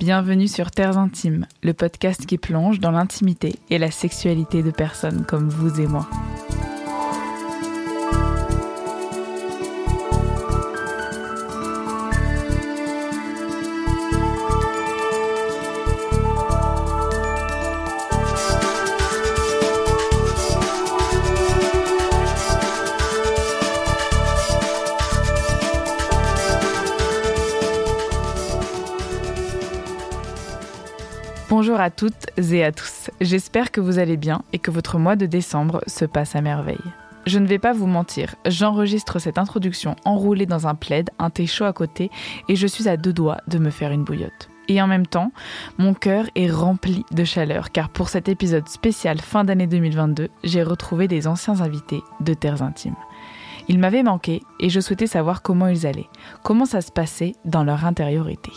Bienvenue sur Terres Intimes, le podcast qui plonge dans l'intimité et la sexualité de personnes comme vous et moi. À toutes et à tous. J'espère que vous allez bien et que votre mois de décembre se passe à merveille. Je ne vais pas vous mentir, j'enregistre cette introduction enroulée dans un plaid, un thé chaud à côté et je suis à deux doigts de me faire une bouillotte. Et en même temps, mon cœur est rempli de chaleur car pour cet épisode spécial fin d'année 2022, j'ai retrouvé des anciens invités de Terres Intimes. Ils m'avaient manqué et je souhaitais savoir comment ils allaient, comment ça se passait dans leur intériorité.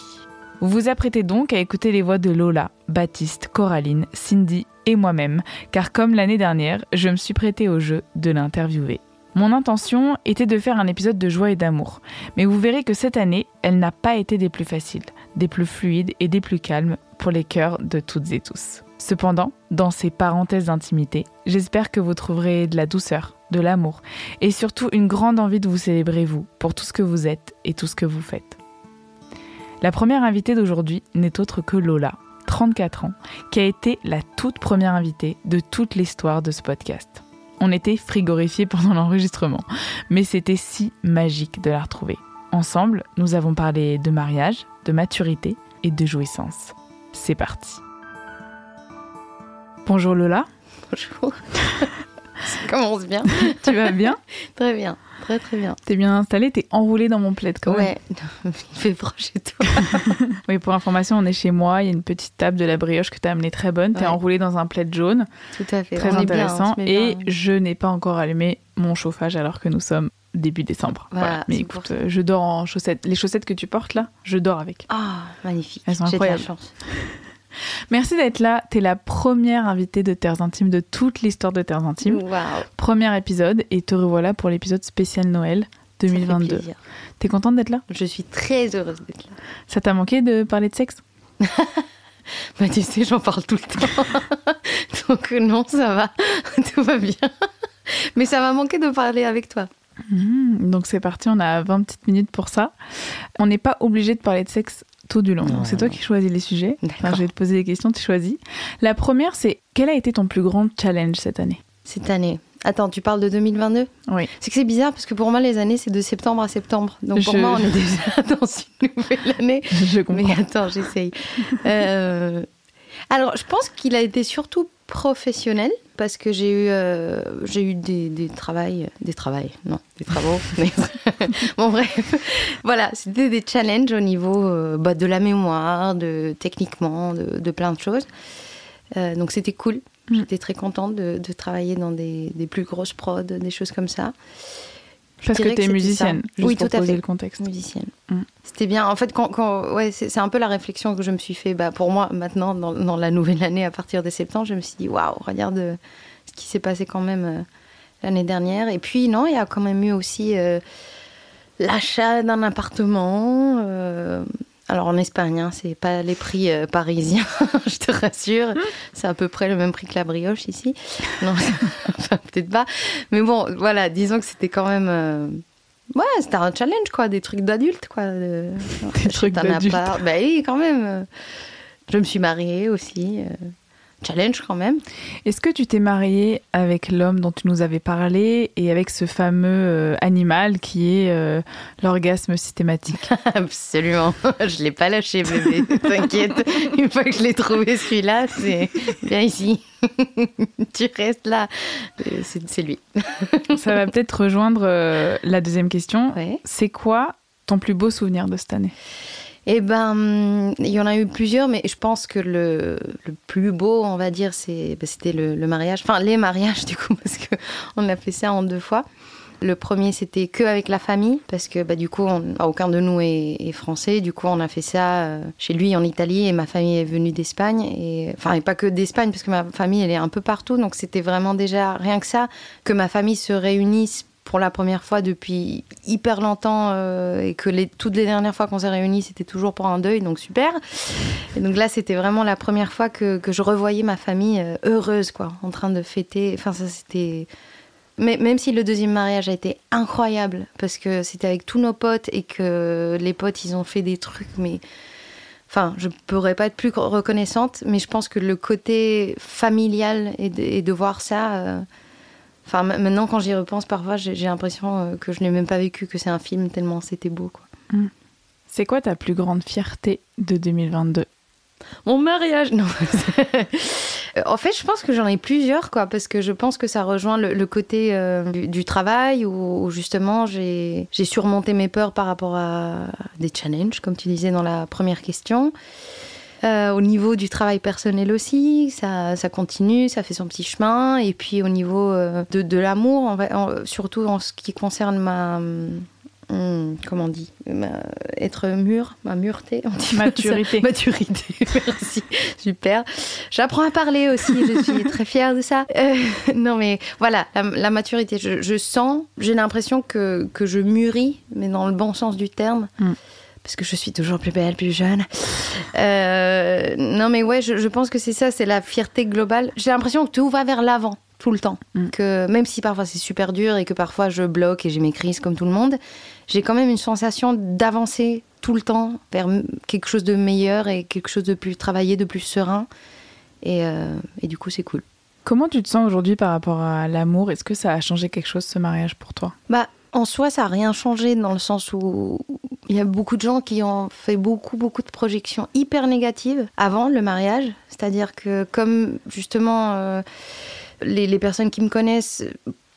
Vous vous apprêtez donc à écouter les voix de Lola, Baptiste, Coraline, Cindy et moi-même, car comme l'année dernière, je me suis prêtée au jeu de l'interviewer. Mon intention était de faire un épisode de joie et d'amour, mais vous verrez que cette année, elle n'a pas été des plus faciles, des plus fluides et des plus calmes pour les cœurs de toutes et tous. Cependant, dans ces parenthèses d'intimité, j'espère que vous trouverez de la douceur, de l'amour et surtout une grande envie de vous célébrer vous pour tout ce que vous êtes et tout ce que vous faites. La première invitée d'aujourd'hui n'est autre que Lola, 34 ans, qui a été la toute première invitée de toute l'histoire de ce podcast. On était frigorifiés pendant l'enregistrement, mais c'était si magique de la retrouver. Ensemble, nous avons parlé de mariage, de maturité et de jouissance. C'est parti. Bonjour Lola. Bonjour. Ça commence bien. tu vas bien? Très bien. Très très bien. T'es bien installée, t'es enroulée dans mon plaid quand même. Ouais, il fait froid chez toi. oui, pour information, on est chez moi, il y a une petite table de la brioche que t'as amenée très bonne, t'es Ouais. enroulée dans un plaid jaune, Tout à fait. très On est bien, intéressant, et bien. je n'ai pas encore allumé mon chauffage alors que nous sommes début décembre. Voilà, Mais écoute, euh, je dors en chaussettes. Les chaussettes que tu portes là, je dors avec. Ah, magnifique. Elles sont J'ai de la incroyables. chance. Merci d'être là, t'es la première invitée de Terres Intimes de toute l'histoire de Terres Intimes. Waouh. Premier épisode, et te revoilà pour l'épisode spécial Noël Ça fait 2022. plaisir. T'es contente d'être là? Je suis très heureuse d'être là. Ça t'a manqué de parler de sexe? Bah, tu sais, j'en parle tout le temps. Donc, non, ça va. tout va bien. Mais ça m'a manqué de parler avec toi. Mhm, Donc c'est parti, on a 20 petites minutes pour ça. On n'est pas obligé de parler de sexe du long. C'est toi qui choisis les sujets. Enfin, je vais te poser des questions, tu choisis. La première, c'est quel a été ton plus grand challenge cette année? Cette année. Attends, tu parles de 2022 Oui. C'est que c'est bizarre parce que pour moi, les années, c'est de septembre à septembre. Donc, pour Je- moi, on est déjà dans une nouvelle année. Je comprends. Mais attends, j'essaye. Euh, alors, je pense qu'il a été surtout professionnel parce que j'ai eu, euh, j'ai eu des, des travails, des travails, non, des travaux. mais- bon, bref, voilà, c'était des challenges au niveau euh, bah, de la mémoire, de techniquement, de, de plein de choses. Euh, donc, c'était cool. Mm. J'étais très contente de, de travailler dans des, des plus grosses prods, des choses comme ça. Parce que tu es musicienne, ça. juste Oui, pour tout à poser fait le contexte. musicienne. Mm. C'était bien. En fait, quand, quand- ouais, c'est un peu la réflexion que je me suis fait. Bah, pour moi, maintenant, dans, dans la nouvelle année, à partir de septembre, je me suis dit, waouh, regarde euh, ce qui s'est passé quand même euh, l'année dernière. Et puis, non, il y a quand même eu aussi euh, l'achat d'un appartement. euh, alors en Espagne, hein, c'est pas les prix euh, parisiens, je te rassure. C'est à peu près le même prix que la brioche ici. Non, enfin, peut-être pas. Mais bon, voilà, disons que c'était quand même. euh, Ouais, c'était un challenge, quoi, des trucs d'adultes, quoi. de- Des trucs d'adultes. Bah oui, quand même. Je me suis mariée aussi. euh, Challenge quand même. Est-ce que tu t'es mariée avec l'homme dont tu nous avais parlé et avec ce fameux euh, animal qui est euh, l'orgasme systématique? Absolument. Je l'ai pas lâché, bébé. T'inquiète. Une fois que je l'ai trouvé, celui-là, c'est bien ici. tu restes là. Euh, C'est c'est lui. Ça va peut-être rejoindre euh, la deuxième question. Ouais. C'est quoi ton plus beau souvenir de cette année? Eh ben, il y en a eu plusieurs, mais je pense que le, plus beau, on va dire, ben, c'était le, mariage. Enfin, les mariages, du coup, parce que on a fait ça en deux fois. Le premier, c'était que avec la famille, parce que bah, du coup, on- aucun de nous est, est français. Du coup, on a fait ça euh, chez lui en Italie et ma famille est venue d'Espagne. Et, enfin, et pas que d'Espagne, parce que ma famille, elle est un peu partout. Donc, c'était vraiment déjà rien que ça, que ma famille se réunisse pour la première fois depuis hyper longtemps euh, et que toutes les dernières fois qu'on s'est réunis, c'était toujours pour un deuil, donc super. Et donc là, c'était vraiment la première fois que, je revoyais ma famille euh, heureuse, quoi, en train de fêter. Enfin, ça, c'était. Mais même si le deuxième mariage a été incroyable, parce que c'était avec tous nos potes et que les potes, ils ont fait des trucs, mais. Enfin, je pourrais pas être plus reconnaissante, mais je pense que le côté familial et de, de voir ça. Euh, Enfin, maintenant, quand j'y repense, parfois, j'ai l'impression euh, que je n'ai même pas vécu, que c'est un film, tellement c'était beau. Quoi. Mm. C'est quoi ta plus grande fierté de 2022 Mon mariage Non. en fait, je pense que j'en ai plusieurs, quoi, parce que je pense que ça rejoint le, côté euh, du, travail, où, où justement, j'ai surmonté mes peurs par rapport à des challenges, comme tu disais dans la première question. Euh, au niveau du travail personnel aussi, ça, ça, continue, ça fait son petit chemin. Et puis au niveau euh, de, de l'amour, surtout en ce qui concerne ma, hum, comment on dit Être mûr, ma mureté. Maturité. Maturité, merci. Super. J'apprends à parler aussi, je suis très fière de ça. Euh, non, mais voilà, la, maturité. Je, sens, j'ai l'impression que, que, je mûris, mais dans le bon sens du terme. Hum parce que je suis toujours plus belle, plus jeune. Euh, non, mais ouais, je, pense que c'est ça, c'est la fierté globale. J'ai l'impression que tout va vers l'avant tout le temps. Mm. Que même si parfois c'est super dur et que parfois je bloque et j'ai mes crises comme tout le monde, j'ai quand même une sensation d'avancer tout le temps vers quelque chose de meilleur et quelque chose de plus travaillé, de plus serein. Et, euh, et du coup, c'est cool. Comment tu te sens aujourd'hui par rapport à l'amour? Est-ce que ça a changé quelque chose ce mariage pour toi? Bah, en soi, ça n'a rien changé dans le sens où il y a beaucoup de gens qui ont fait beaucoup, beaucoup de projections hyper négatives avant le mariage. C'est-à-dire que comme justement euh, les, personnes qui me connaissent,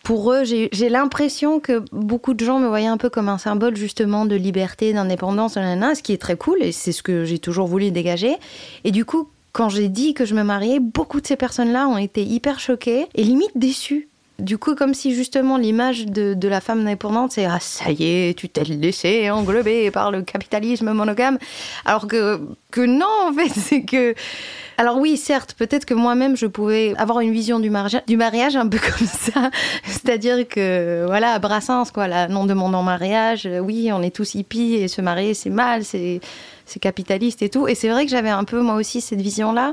pour eux, j'ai l'impression que beaucoup de gens me voyaient un peu comme un symbole justement de liberté, d'indépendance, ce qui est très cool et c'est ce que j'ai toujours voulu dégager. Et du coup, quand j'ai dit que je me mariais, beaucoup de ces personnes-là ont été hyper choquées et limite déçues du coup, comme si justement l'image de, la femme indépendante, c'est ah ça y est, tu t'es laissé englober par le capitalisme monogame, alors que que non en fait, c'est que alors oui, certes, peut-être que moi-même je pouvais avoir une vision du mariage, du mariage un peu comme ça, c'est-à-dire que voilà, Brassens quoi, la non demandant mariage, oui, on est tous hippies et se marier c'est mal, c'est capitaliste et tout, et c'est vrai que j'avais un peu moi aussi cette vision là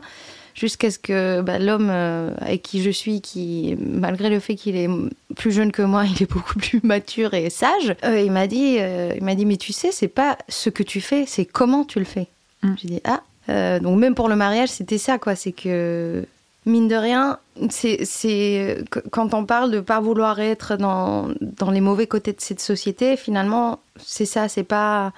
jusqu'à ce que bah, l'homme euh, avec qui je suis, qui malgré le fait qu'il est plus jeune que moi, il est beaucoup plus mature et sage, euh, il m'a dit, euh, il m'a dit, mais tu sais, c'est pas ce que tu fais, c'est comment tu le fais. Mm. J'ai dit ah. donc même pour le mariage, c'était ça quoi, c'est que mine de rien, c'est quand on parle de pas vouloir être dans, dans les mauvais côtés de cette société, finalement, c'est ça, c'est pas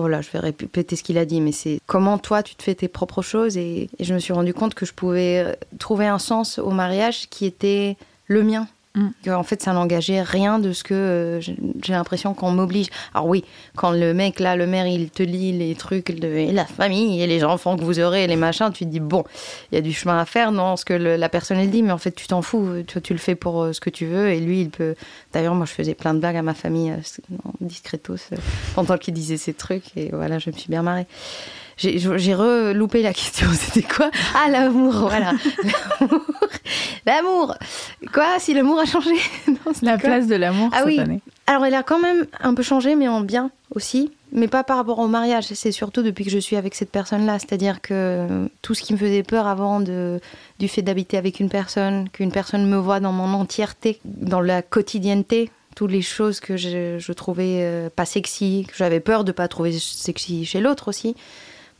voilà, je vais répéter ce qu'il a dit, mais c'est comment toi tu te fais tes propres choses et, je me suis rendu compte que je pouvais euh, trouver un sens au mariage qui était le mien. Mm. En fait, ça n'engageait rien de ce que euh, j'ai l'impression qu'on m'oblige. Alors oui, quand le mec là, le maire, il te lit les trucs la famille et les enfants que vous aurez, les machins, tu te dis bon, il y a du chemin à faire dans ce que la personne elle dit, mais en fait tu t'en fous, tu, tu le fais pour euh, ce que tu veux et lui il peut. D'ailleurs, moi je faisais plein de blagues à ma famille euh, discretos pendant qu'il disait ces trucs et voilà, je me suis bien marrée. J'ai reloupé la question. C'était quoi? Ah, l'amour, voilà. L'amour. Quoi Si l'amour a changé? La place de l'amour ah, cette oui. année. Alors, elle a quand même un peu changé, mais en bien aussi. Mais pas par rapport au mariage. C'est surtout depuis que je suis avec cette personne-là. C'est-à-dire que tout ce qui me faisait peur avant de, du fait d'habiter avec une personne, qu'une personne me voit dans mon entièreté, dans la quotidienneté, toutes les choses que je, trouvais euh, pas sexy, que j'avais peur de pas trouver sexy chez l'autre aussi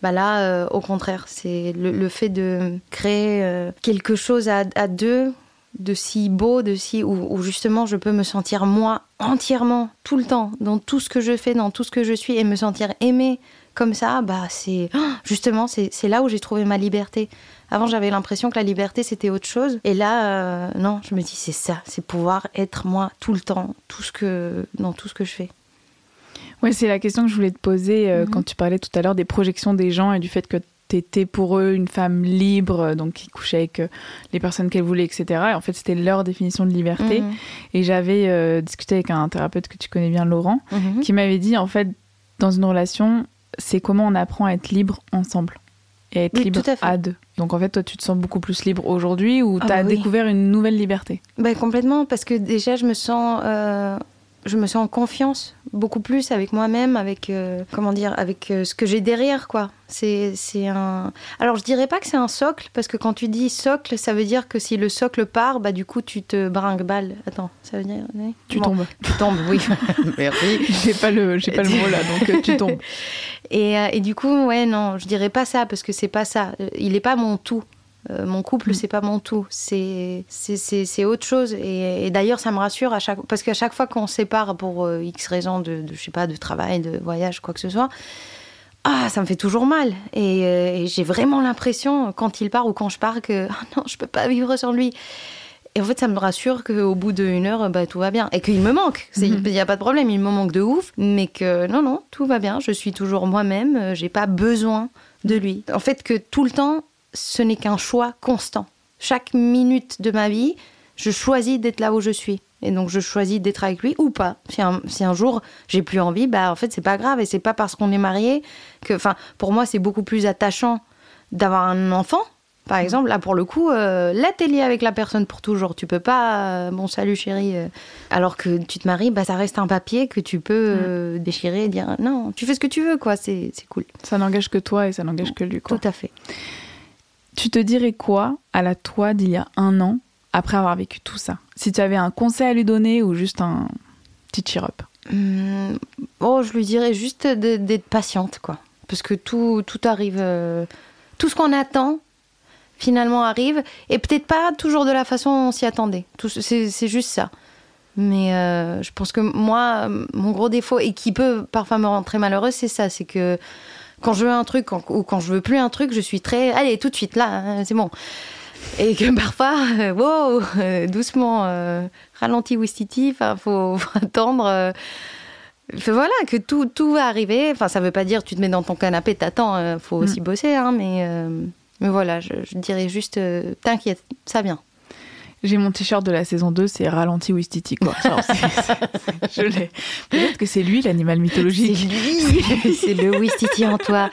bah là, euh, au contraire, c'est le, fait de créer euh, quelque chose à, deux, de si beau, de si où, justement je peux me sentir moi entièrement tout le temps dans tout ce que je fais, dans tout ce que je suis et me sentir aimée comme ça, bah c'est justement c'est là où j'ai trouvé ma liberté. Avant, j'avais l'impression que la liberté c'était autre chose, et là, euh, non, je me dis c'est ça, c'est pouvoir être moi tout le temps, tout ce que dans tout ce que je fais. Oui, c'est la question que je voulais te poser euh, mhm. quand tu parlais tout à l'heure des projections des gens et du fait que tu étais pour eux une femme libre, euh, donc qui couchait avec euh, les personnes qu'elle voulait, etc. Et en fait, c'était leur définition de liberté. Mhm. Et j'avais discuté avec un thérapeute que tu connais bien, Laurent, mhm. qui m'avait dit, en fait, dans une relation, c'est comment on apprend à être libre ensemble. et à être Oui, libre à deux. Donc en fait, toi, tu te sens beaucoup plus libre aujourd'hui ou Ah tu as bah oui. découvert une nouvelle liberté? Ben, complètement, parce que déjà, je me sens, je me sens en confiance beaucoup plus avec moi-même, avec euh, comment dire, avec euh, ce que j'ai derrière, quoi. C'est, c'est un. Alors, je dirais pas que c'est un socle, parce que quand tu dis socle, ça veut dire que si le socle part, bah du coup, tu te brinques balle. Attends, ça veut dire. oui Tu Bon, tombes. Tu tombes, oui. Merci. J'ai pas le, j'ai pas le mot là, donc euh, tu tombes. Et, euh, et du coup, ouais, non, je dirais pas ça parce que c'est pas ça. Il est pas mon tout. Euh, mon couple, Mm. c'est pas mon tout. C'est c'est- autre chose. Et, et d'ailleurs, ça me rassure à chaque parce qu'à chaque fois qu'on se sépare pour euh, X raisons de, de je sais pas de travail, de voyage, quoi que ce soit. Ah, ça me fait toujours mal. Et, euh, et j'ai vraiment l'impression, quand il part ou quand je pars, que ah non, je peux pas vivre sans lui. Et en fait, ça me rassure qu'au bout d'une heure, bah, tout va bien. Et qu'il me manque. C'est- Il n'y a pas de problème, il me manque de ouf. Mais que non, non, tout va bien. Je suis toujours moi-même. J'ai pas besoin de lui. En fait, que tout le temps, ce n'est qu'un choix constant. Chaque minute de ma vie, je choisis d'être là où je suis. Et donc, je choisis d'être avec lui ou pas. Si un, si un jour, j'ai plus envie, bah, en fait, c'est pas grave. Et c'est pas parce qu'on est marié que, enfin, pour moi, c'est beaucoup plus attachant d'avoir un enfant. Par exemple, là pour le coup, euh, là t'es lié avec la personne pour toujours. Tu peux pas, euh, bon salut chérie. euh, alors que tu te maries, bah ça reste un papier que tu peux euh, déchirer et dire non, tu fais ce que tu veux quoi. C'est c'est cool. Ça n'engage que toi et ça n'engage que lui. Quoi. Tout à fait. Tu te dirais quoi à la toi d'il y a un an après avoir vécu tout ça? Si tu avais un conseil à lui donner ou juste un petit cheer-up? Hum, oh, je lui dirais juste d'être patiente quoi, parce que tout tout arrive, euh, tout ce qu'on attend finalement arrive et peut-être pas toujours de la façon dont on s'y attendait. C'est juste ça. Mais euh, je pense que moi, mon gros défaut, et qui peut parfois me rendre très malheureuse, c'est ça. C'est que quand je veux un truc quand- ou quand je veux plus un truc, je suis très. Allez, tout de suite, là, hein, c'est bon. Et que parfois, euh, wow, euh, doucement, euh, ralenti Wistiti, enfin, faut, faut attendre. euh, voilà, que tout, tout va arriver. Enfin, ça veut pas dire tu te mets dans ton canapé, t'attends, euh, faut aussi bosser, hein, mais, mais voilà, je, je dirais juste, t'inquiète, ça vient. J'ai mon t-shirt de la saison 2, c'est ralenti Wistiti quoi. Genre, c'est- c'est- je l'ai. Peut-être que c'est lui l'animal C'est mythologique. lui, c'est le Wistiti en toi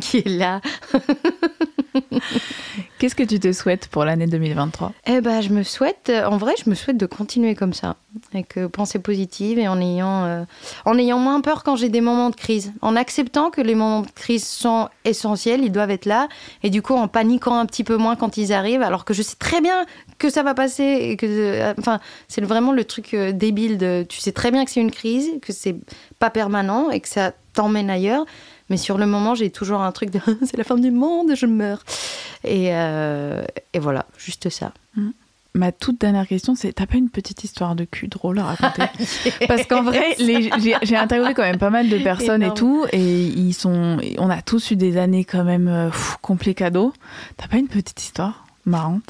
qui est là. Qu'est-ce que tu te souhaites pour l'année 2023 Eh ben, je me souhaite, euh, en vrai, je me souhaite de continuer comme ça, avec pensée positive et en ayant, euh, en ayant moins peur quand j'ai des moments de crise, en acceptant que les moments de crise sont essentiels, ils doivent être là, et du coup en paniquant un petit peu moins quand ils arrivent, alors que je sais très bien que ça va passer et que, euh, enfin, c'est vraiment le truc débile de, tu sais très bien que c'est une crise, que c'est pas permanent et que ça t'emmène ailleurs. Mais sur le moment, j'ai toujours un truc de c'est la fin du monde, je meurs. Et, euh, et voilà, juste ça. Ma toute dernière question, c'est t'as pas une petite histoire de cul drôle à raconter Parce qu'en vrai, j'ai interviewé quand même pas mal de personnes et tout, et ils sont, on a tous eu des années quand même euh. T'as pas une petite histoire marrante?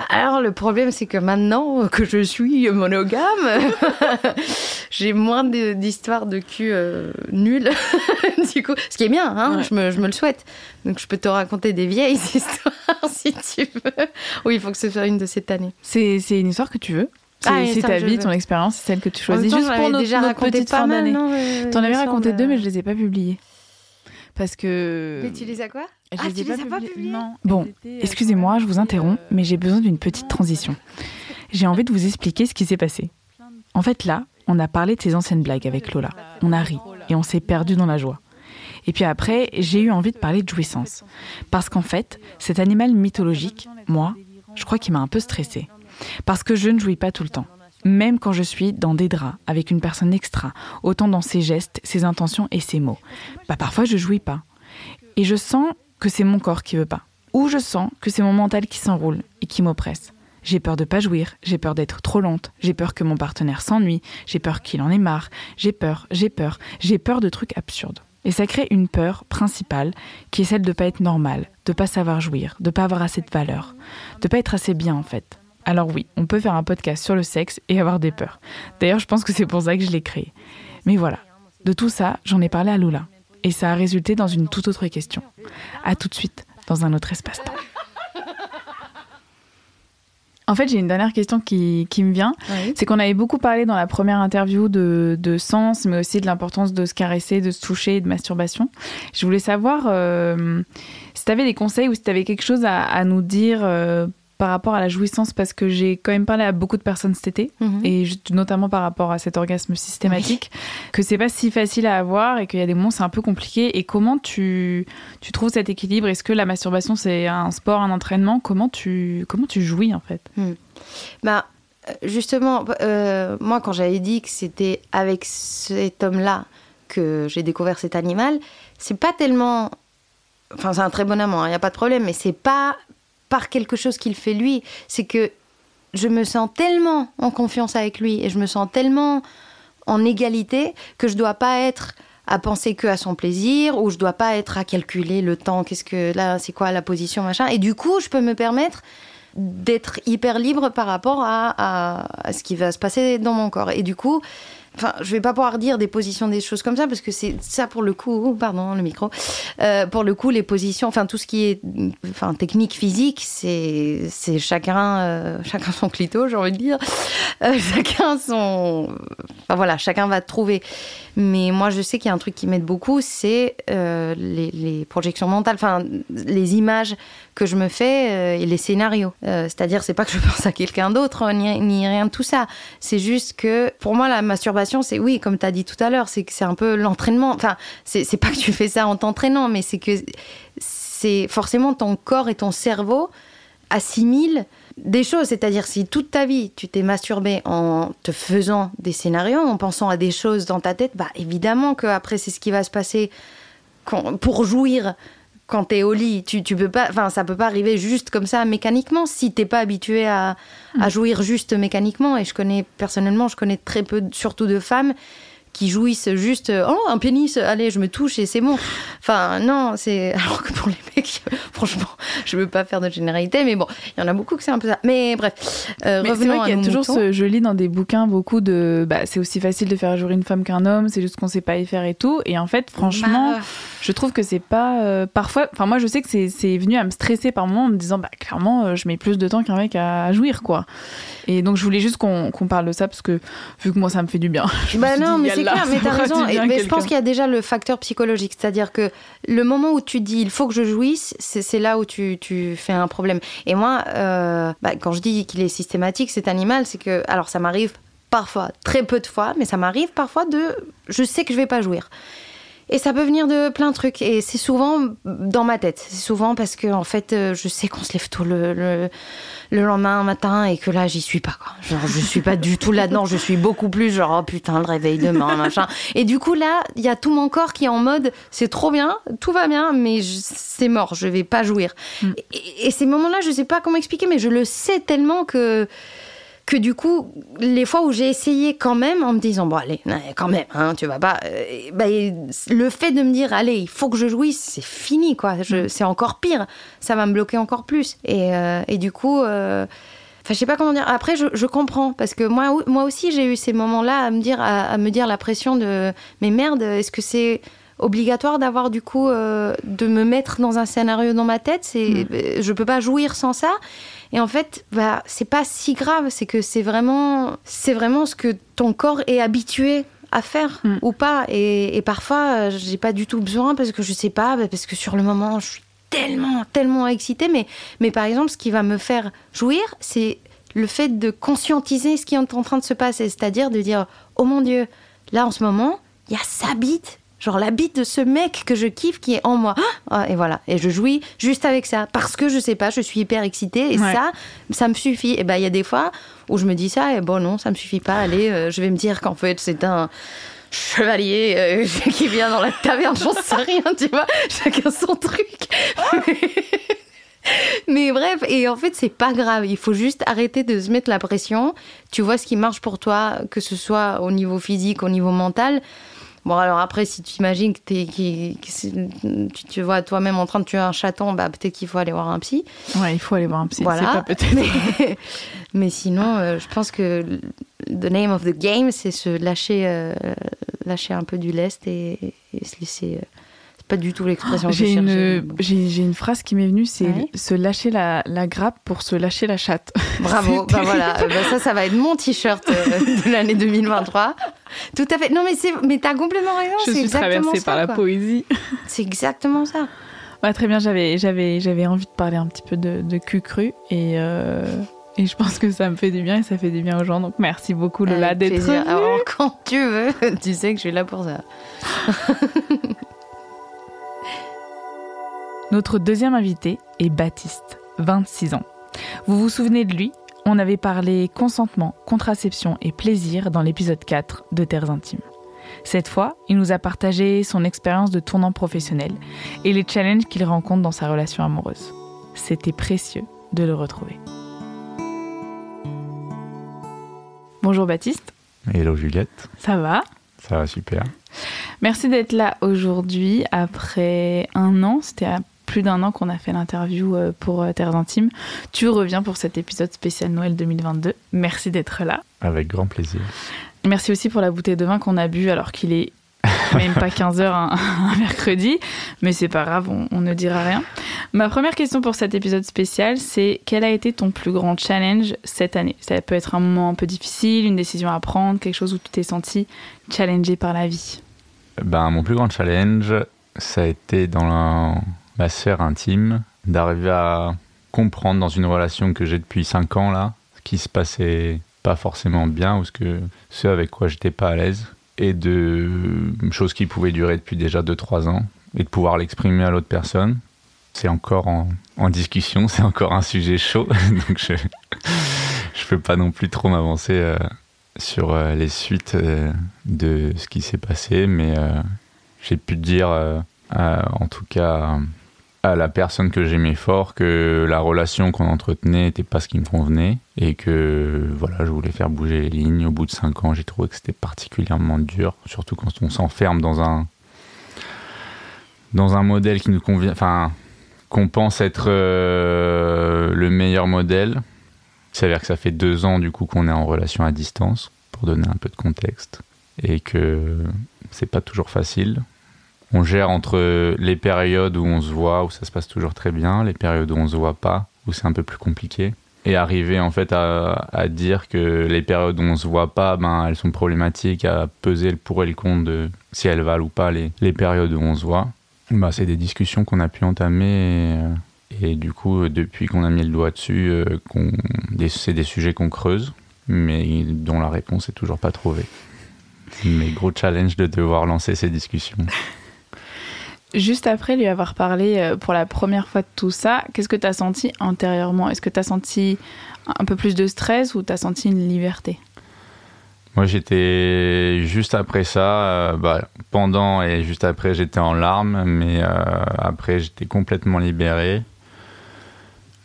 Bah, alors le problème c'est que maintenant que je suis monogame, j'ai moins d'histoires de cul euh, nulles. du coup, ce qui est bien, hein, Ouais. je, me, je me le souhaite. Donc je peux te raconter des vieilles histoires si tu veux. Oui, il faut que ce soit une de cette année. C'est une histoire que tu veux C'est Ah, ta vie, veux. ton expérience, c'est celle que tu choisis temps, juste pour notre, déjà notre raconté petite pas fin d'année. euh, T'en avais raconté deux, mais je les ai pas publiées. Parce que. Mais tu les as quoi Je Ah, les tu ai les as pas publiées Non. Bon, excusez-moi, je vous interromps, mais j'ai besoin d'une petite transition. J'ai envie de vous expliquer ce qui s'est passé. En fait, là, on a parlé de ses anciennes blagues avec Lola. On a ri et on s'est perdu dans la joie. Et puis après, j'ai eu envie de parler de jouissance. Parce qu'en fait, cet animal mythologique, moi, je crois qu'il m'a un peu stressée. Parce que je ne jouis pas tout le temps. Même quand je suis dans des draps avec une personne extra, autant dans ses gestes, ses intentions et ses mots. Bah parfois je jouis pas. Et je sens que c'est mon corps qui veut pas. Ou je sens que c'est mon mental qui s'enroule et qui m'oppresse. J'ai peur de pas jouir, j'ai peur d'être trop lente, j'ai peur que mon partenaire s'ennuie, j'ai peur qu'il en ait marre, j'ai peur, j'ai peur, j'ai peur de trucs absurdes. Et ça crée une peur principale qui est celle de pas être normal, de pas savoir jouir, de pas avoir assez de valeur, de pas être assez bien en fait. Alors oui, on peut faire un podcast sur le sexe et avoir des peurs. D'ailleurs, je pense que c'est pour ça que je l'ai créé. Mais voilà, de tout ça, j'en ai parlé à Lola. Et ça a résulté dans une toute autre question. À tout de suite, dans un autre espace-temps. En fait, j'ai une dernière question qui, qui me vient. Oui. C'est qu'on avait beaucoup parlé dans la première interview de, de sens, mais aussi de l'importance de se caresser, de se toucher et de masturbation. Je voulais savoir euh, si tu avais des conseils ou si tu avais quelque chose à, nous dire par rapport à la jouissance parce que j'ai quand même parlé à beaucoup de personnes cet été mhm. et notamment par rapport à cet orgasme systématique que c'est pas si facile à avoir et qu'il y a des moments c'est un peu compliqué. Et comment tu, tu trouves cet équilibre? Est-ce que la masturbation c'est un sport un entraînement? Comment tu comment tu jouis en fait? Hmm. bah justement euh, moi quand j'avais dit que c'était avec cet homme là que j'ai découvert cet animal c'est pas tellement enfin c'est un très bon amant il hein, n'y a pas de problème mais c'est pas par quelque chose qu'il fait lui. C'est que je me sens tellement en confiance avec lui et je me sens tellement en égalité que je dois pas être à penser que à son plaisir ou je dois pas être à calculer le temps, qu'est-ce que là, c'est quoi la position, machin. Et du coup, je peux me permettre d'être hyper libre par rapport à, à, ce qui va se passer dans mon corps. Et du coup, Enfin, je vais pas pouvoir dire des positions, des choses comme ça, parce que c'est ça pour le coup, pardon, le micro. Euh, pour le coup, les positions, enfin, tout ce qui est enfin, technique physique, c'est chacun, euh, chacun son clito, j'ai envie de dire. Euh, chacun son. Enfin, voilà, chacun va trouver. Mais moi, je sais qu'il y a un truc qui m'aide beaucoup, c'est les, projections mentales, enfin, les images que je me fais et les scénarios. C'est-à-dire, c'est pas que je pense à quelqu'un d'autre, ni, ni rien de tout ça. C'est juste que, pour moi, la masturbation, c'est oui, comme tu as dit tout à l'heure, c'est que c'est un peu l'entraînement. Enfin, c'est pas que tu fais ça en t'entraînant, mais c'est que c'est forcément ton corps et ton cerveau assimilent des choses. C'est-à-dire, si toute ta vie, tu t'es masturbé en te faisant des scénarios, en pensant à des choses dans ta tête, bah évidemment qu'après, c'est ce qui va se passer pour jouir quand tu es au lit, tu, tu peux pas, enfin, ça peut pas arriver juste comme ça mécaniquement si t'es pas habitué à, à, mm. jouir juste mécaniquement. Et je connais personnellement, je connais très peu, surtout de femmes qui jouissent juste oh un pénis allez je me touche et c'est bon. Enfin non c'est alors que pour les mecs franchement je veux pas faire de généralité mais bon il y en a beaucoup que c'est un peu ça. Mais bref euh, mais c'est vrai qu'il y a toujours ce je lis dans des bouquins beaucoup de bah, c'est aussi facile de faire jouer une femme qu'un homme c'est juste qu'on sait pas y faire et tout. Et en fait franchement bah. je trouve que c'est pas euh, parfois enfin moi je sais que c'est venu à me stresser par moments en me disant bah clairement euh, je mets plus de temps qu'un mec à, jouir quoi. Et donc je voulais juste qu'on parle de ça parce que vu que moi ça me fait du bien. Bah non mais c'est clair, mais t'as raison. mais je pense qu'il y a déjà le facteur psychologique. C'est-à-dire que le moment où tu dis il faut que je jouisse, c'est là où tu, tu, fais un problème. Et moi, euh, bah, quand je dis qu'il est systématique, cet animal, c'est que. Alors ça m'arrive parfois, très peu de fois, mais ça m'arrive parfois de. Je sais que je vais pas jouir. Et ça peut venir de plein de trucs. Et c'est souvent dans ma tête. C'est souvent parce que, en fait, euh, je sais qu'on se lève tôt le, le, le, lendemain matin et que là, j'y suis pas, quoi. Genre, je suis pas du tout là-dedans. Je suis beaucoup plus genre, oh putain, le réveil demain, machin. Et du coup, là, il y a tout mon corps qui est en mode, c'est trop bien, tout va bien, mais c'est mort, je vais pas jouir. Mm. Et, et, ces moments-là, je sais pas comment expliquer, mais je le sais tellement que que du coup, les fois où j'ai essayé quand même, en me disant, bon, allez, quand même, hein, tu vas pas. Euh, bah, le fait de me dire, allez, il faut que je jouisse, c'est fini, quoi. Mm. C'est encore pire. Ça va me bloquer encore plus. Et, euh, et du coup. Euh, enfin, je sais pas comment dire. Après, je, je comprends parce que moi, moi aussi, j'ai eu ces moments-là à me dire, à, me dire la pression de, mais merde, est-ce que c'est obligatoire d'avoir du coup de me mettre dans un scénario dans ma tête? C'est, mm. je peux pas jouir sans ça. Et en fait, bah, c'est pas si grave, c'est que c'est vraiment, c'est vraiment ce que ton corps est habitué à faire mm. ou pas. Et, et parfois, j'ai pas du tout besoin parce que je sais pas, bah, parce que sur le moment, je suis tellement, tellement excitée. Mais, mais par exemple, ce qui va me faire jouir, c'est le fait de conscientiser ce qui est en train de se passer. C'est-à-dire de dire, oh mon Dieu, là en ce moment, il y a sa bite genre la bite de ce mec que je kiffe qui est en moi. Ah, et voilà. Et je jouis juste avec ça. Parce que je sais pas, je suis hyper excitée et ça, ça me suffit. Et ben, il y a des fois où je me dis ça et bon, non, ça me suffit pas. Allez, euh, je vais me dire qu'en fait, c'est un chevalier euh, qui vient dans la taverne, j'en sais rien, tu vois. Chacun son truc. Mais bref, et en fait, c'est pas grave. Il faut juste arrêter de se mettre la pression. Tu vois ce qui marche pour toi, que ce soit au niveau physique, au niveau mental. Bon, alors après, si tu imagines que, es, tu te vois toi-même en train de tuer un chaton, bah, peut-être qu'il faut aller voir un psy. Ouais, il faut aller voir un psy. Voilà. Mais, mais, sinon, euh, je pense que the name of the game, c'est se lâcher, euh, lâcher un peu du lest et, et se laisser euh, pas du tout l'expression que j'ai une, j'ai, une phrase qui m'est venue, c'est se lâcher la, la, grappe pour se lâcher la chatte. Bravo, bah voilà, bah ça, ça va être mon t-shirt euh, de l'année 2023. Tout à fait. Non, mais c'est, mais t'as complètement raison. Je suis traversée par la poésie. C'est exactement ça. Bah, très bien, j'avais, j'avais, j'avais envie de parler un petit peu de, de cul cru et, euh, et je pense que ça me fait du bien et ça fait du bien aux gens. Donc merci beaucoup Lola d'être venue. Alors, quand tu veux, tu sais que je suis là pour ça. Notre deuxième invité est Baptiste, 26 ans. Vous vous souvenez de lui? On avait parlé consentement, contraception et plaisir dans l'épisode 4 de Terres Intimes. Cette fois, il nous a partagé son expérience de tournant professionnel et les challenges qu'il rencontre dans sa relation amoureuse. C'était précieux de le retrouver. Bonjour Baptiste, Hello Juliette, ça va? Ça va super. Merci d'être là aujourd'hui après un an. C'était plus d'un an qu'on a fait l'interview euh, pour euh, Terres Intimes. Tu reviens pour cet épisode spécial Noël 2022. Merci d'être là. Avec grand plaisir. Merci aussi pour la bouteille de vin qu'on a bu alors qu'il est même pas 15h un, un mercredi. Mais c'est pas grave, on, on ne dira rien. Ma première question pour cet épisode spécial, c'est quel a été ton plus grand challenge cette année? Ça peut être un moment un peu difficile, une décision à prendre, quelque chose où tu t'es senti challengé par la vie. Ben, mon plus grand challenge, ça a été dans la, la sphère intime, d'arriver à comprendre dans une relation que j'ai depuis 5 ans là, ce qui se passait pas forcément bien ou ce, que, ce avec quoi j'étais pas à l'aise, et de choses qui pouvaient durer depuis déjà 2-3 ans, et de pouvoir l'exprimer à l'autre personne. C'est encore en, discussion, c'est encore un sujet chaud, donc je je peux pas non plus trop m'avancer euh, sur euh, les suites euh, de ce qui s'est passé, mais euh, j'ai pu dire, euh, en tout cas à la personne que j'aimais fort, que la relation qu'on entretenait n'était pas ce qui me convenait et que voilà, je voulais faire bouger les lignes. Au bout de cinq ans, j'ai trouvé que c'était particulièrement dur, surtout quand on s'enferme dans un dans un modèle qui nous convient, enfin qu'on pense être euh, le meilleur modèle. S'avère que ça fait deux ans du coup qu'on est en relation à distance, pour donner un peu de contexte, et que c'est pas toujours facile. On gère entre les périodes où on se voit, où ça se passe toujours très bien, les périodes où on se voit pas, où c'est un peu plus compliqué. Et arriver en fait à, dire que les périodes où on se voit pas, ben elles sont problématiques, à peser le pour et le contre de si elles valent ou pas les, les périodes où on se voit. Bah, c'est des discussions qu'on a pu entamer et, du coup, depuis qu'on a mis le doigt dessus, euh, c'est des sujets qu'on creuse, mais dont la réponse est toujours pas trouvée. Mais gros challenge de devoir lancer ces discussions. Juste après lui avoir parlé euh, pour la première fois de tout ça, qu'est-ce que tu as senti intérieurement? Est-ce que tu as senti un peu plus de stress ou tu as senti une liberté? Moi, j'étais juste après ça, euh, bah, pendant et juste après, j'étais en larmes, mais euh, après, j'étais complètement libéré.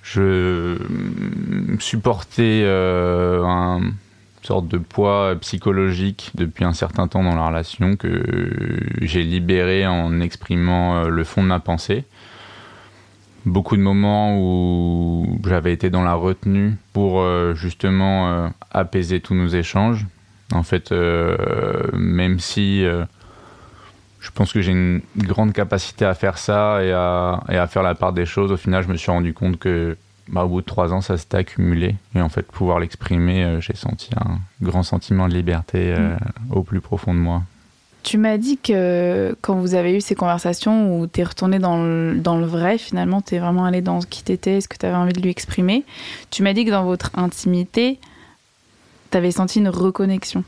Je mm, supportais un sorte de poids psychologique depuis un certain temps dans la relation que j'ai libéré en exprimant euh, le fond de ma pensée. Beaucoup de moments où j'avais été dans la retenue pour euh, justement euh, apaiser tous nos échanges. En fait, même si je pense que j'ai une grande capacité à faire ça et à, et à faire la part des choses, au final, je me suis rendu compte que bah, au bout de trois ans, ça s'était accumulé. Et en fait, pouvoir l'exprimer, euh, j'ai senti un grand sentiment de liberté euh, au plus profond de moi. Tu m'as dit que quand vous avez eu ces conversations où tu es retourné dans le, dans le vrai, finalement, tu es vraiment allé dans qui t'étais, ce que tu avais envie de lui exprimer. Tu m'as dit que dans votre intimité, tu avais senti une reconnexion.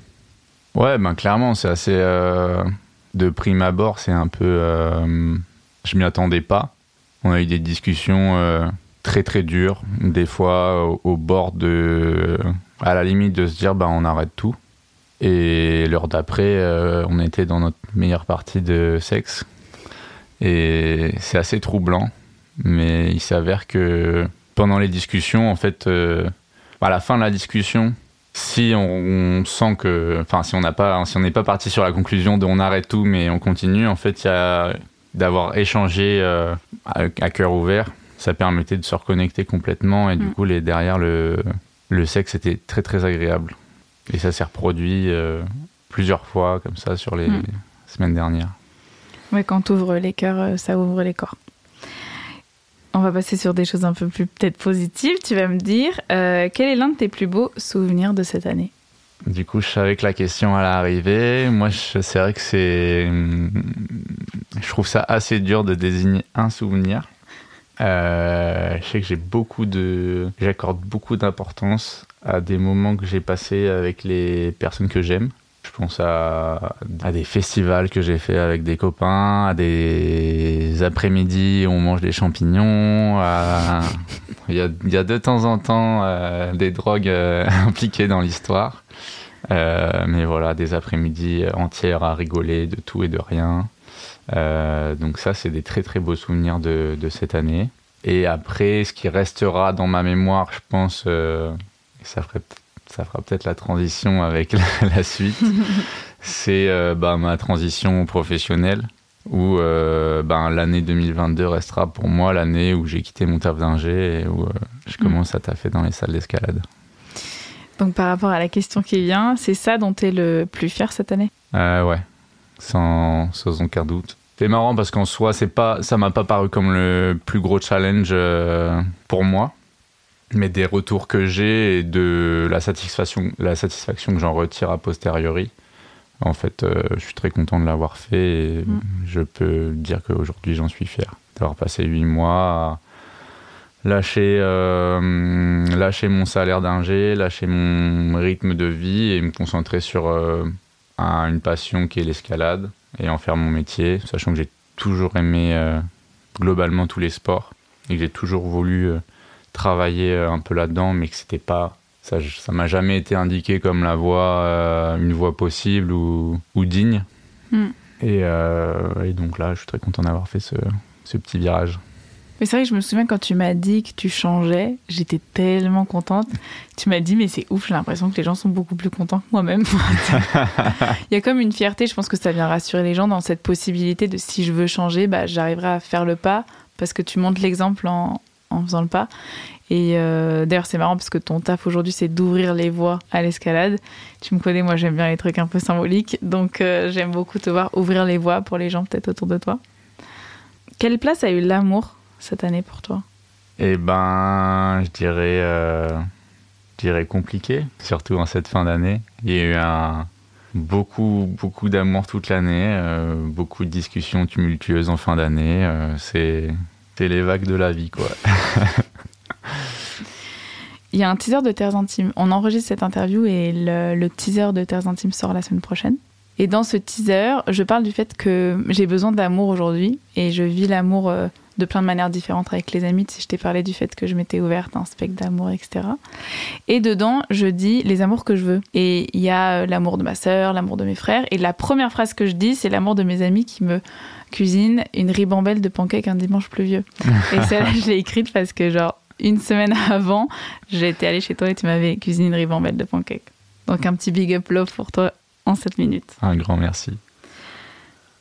Ouais, ben clairement, c'est assez. euh, de prime abord, c'est un peu. je m'y attendais pas. On a eu des discussions très très dures, des fois au, bord de. à la limite de se dire, bah on arrête tout. Et l'heure d'après, euh, on était dans notre meilleure partie de sexe. Et c'est assez troublant. Mais il s'avère que pendant les discussions, en fait, euh, à la fin de la discussion, si on, sent que, enfin, si on n'a pas, si n'est pas parti sur la conclusion de on arrête tout, mais on continue, en fait, il y a d'avoir échangé euh, à cœur ouvert, ça permettait de se reconnecter complètement et du Mm. coup, les, derrière le, le sexe était très très agréable et ça s'est reproduit euh, plusieurs fois comme ça sur les Mm. semaines dernières. Ouais, quand tu ouvres les cœurs, euh, ça ouvre les corps. On va passer sur des choses un peu plus peut-être positives. Tu vas me dire, euh, quel est l'un de tes plus beaux souvenirs de cette année? Du coup, je savais que la question allait arriver. Moi, c'est vrai que c'est. hum, Je trouve ça assez dur de désigner un souvenir. Euh, je sais que j'ai beaucoup de, j'accorde beaucoup d'importance à des moments que j'ai passés avec les personnes que j'aime. Je pense à, des festivals que j'ai fait avec des copains, à des après-midi où on mange des champignons. à- Il, y a, de temps en temps euh, des drogues euh, impliquées dans l'histoire. Mais voilà, des après-midi entières à rigoler de tout et de rien. Euh, donc ça, c'est des très très beaux souvenirs de, de cette année. Et après, ce qui restera dans ma mémoire, je pense, euh, ça, ferait, ça fera peut-être la transition avec la, la suite, c'est euh, bah, ma transition professionnelle, où euh, ben, l'année 2022 restera pour moi l'année où j'ai quitté mon taf d'ingé et où euh, je commence à taffer dans les salles d'escalade. Donc par rapport à la question qui vient, c'est ça dont tu es le plus fier cette année? Ouais, sans, sans aucun doute. C'est marrant parce qu'en soi, c'est pas, ça m'a pas paru comme le plus gros challenge euh, pour moi, mais des retours que j'ai et de la satisfaction, la satisfaction que j'en retire a posteriori. En fait, euh, je suis très content de l'avoir fait et Mm. je peux dire qu'aujourd'hui j'en suis fier d'avoir passé huit mois à lâcher, euh, lâcher mon salaire d'ingé, lâcher mon rythme de vie et me concentrer sur euh, un- une passion qui est l'escalade et en faire mon métier, sachant que j'ai toujours aimé euh, globalement tous les sports et que j'ai toujours voulu euh, travailler euh, un peu là-dedans, mais que c'était pas ça, ça m'a jamais été indiqué comme la voie, euh, une voie possible ou, ou digne. Mm. Et, et donc là, je suis très content d'avoir fait ce, ce petit virage. Mais c'est vrai que je me souviens quand tu m'as dit que tu changeais, j'étais tellement contente. Tu m'as dit, mais c'est ouf, j'ai l'impression que les gens sont beaucoup plus contents que moi-même. Il y a comme une fierté, je pense que ça vient rassurer les gens dans cette possibilité de si je veux changer, bah, j'arriverai à faire le pas parce que tu montres l'exemple en, en faisant le pas. Et euh, d'ailleurs, c'est marrant parce que ton taf aujourd'hui, c'est d'ouvrir les voies à l'escalade. Tu me connais, moi j'aime bien les trucs un peu symboliques. Donc euh, j'aime beaucoup te voir ouvrir les voies pour les gens peut-être autour de toi. Quelle place a eu l'amour cette année pour toi Eh ben, je dirais, euh, je dirais compliqué, surtout en cette fin d'année. Il y a eu un, beaucoup, beaucoup d'amour toute l'année, euh, beaucoup de discussions tumultueuses en fin d'année. euh, c'est, c'est les vagues de la vie, quoi. Il y a un teaser de Terres Intimes. On enregistre cette interview et le, le teaser de Terres Intimes sort la semaine prochaine. Et dans ce teaser, je parle du fait que j'ai besoin d'amour aujourd'hui et je vis l'amour euh, de plein de manières différentes avec les amis. Sais, je t'ai parlé du fait que je m'étais ouverte à un spectre d'amour, etc. Et dedans, je dis les amours que je veux. Et il y a euh, l'amour de ma sœur, l'amour de mes frères. Et la première phrase que je dis, c'est l'amour de mes amis qui me cuisinent une ribambelle de pancakes un dimanche pluvieux. et celle-là, je l'ai écrite parce que, genre, une semaine avant, j'étais allée chez toi et tu m'avais cuisiné une ribambelle de pancakes. Donc un petit big up love pour toi en 7 minutes. Un grand merci.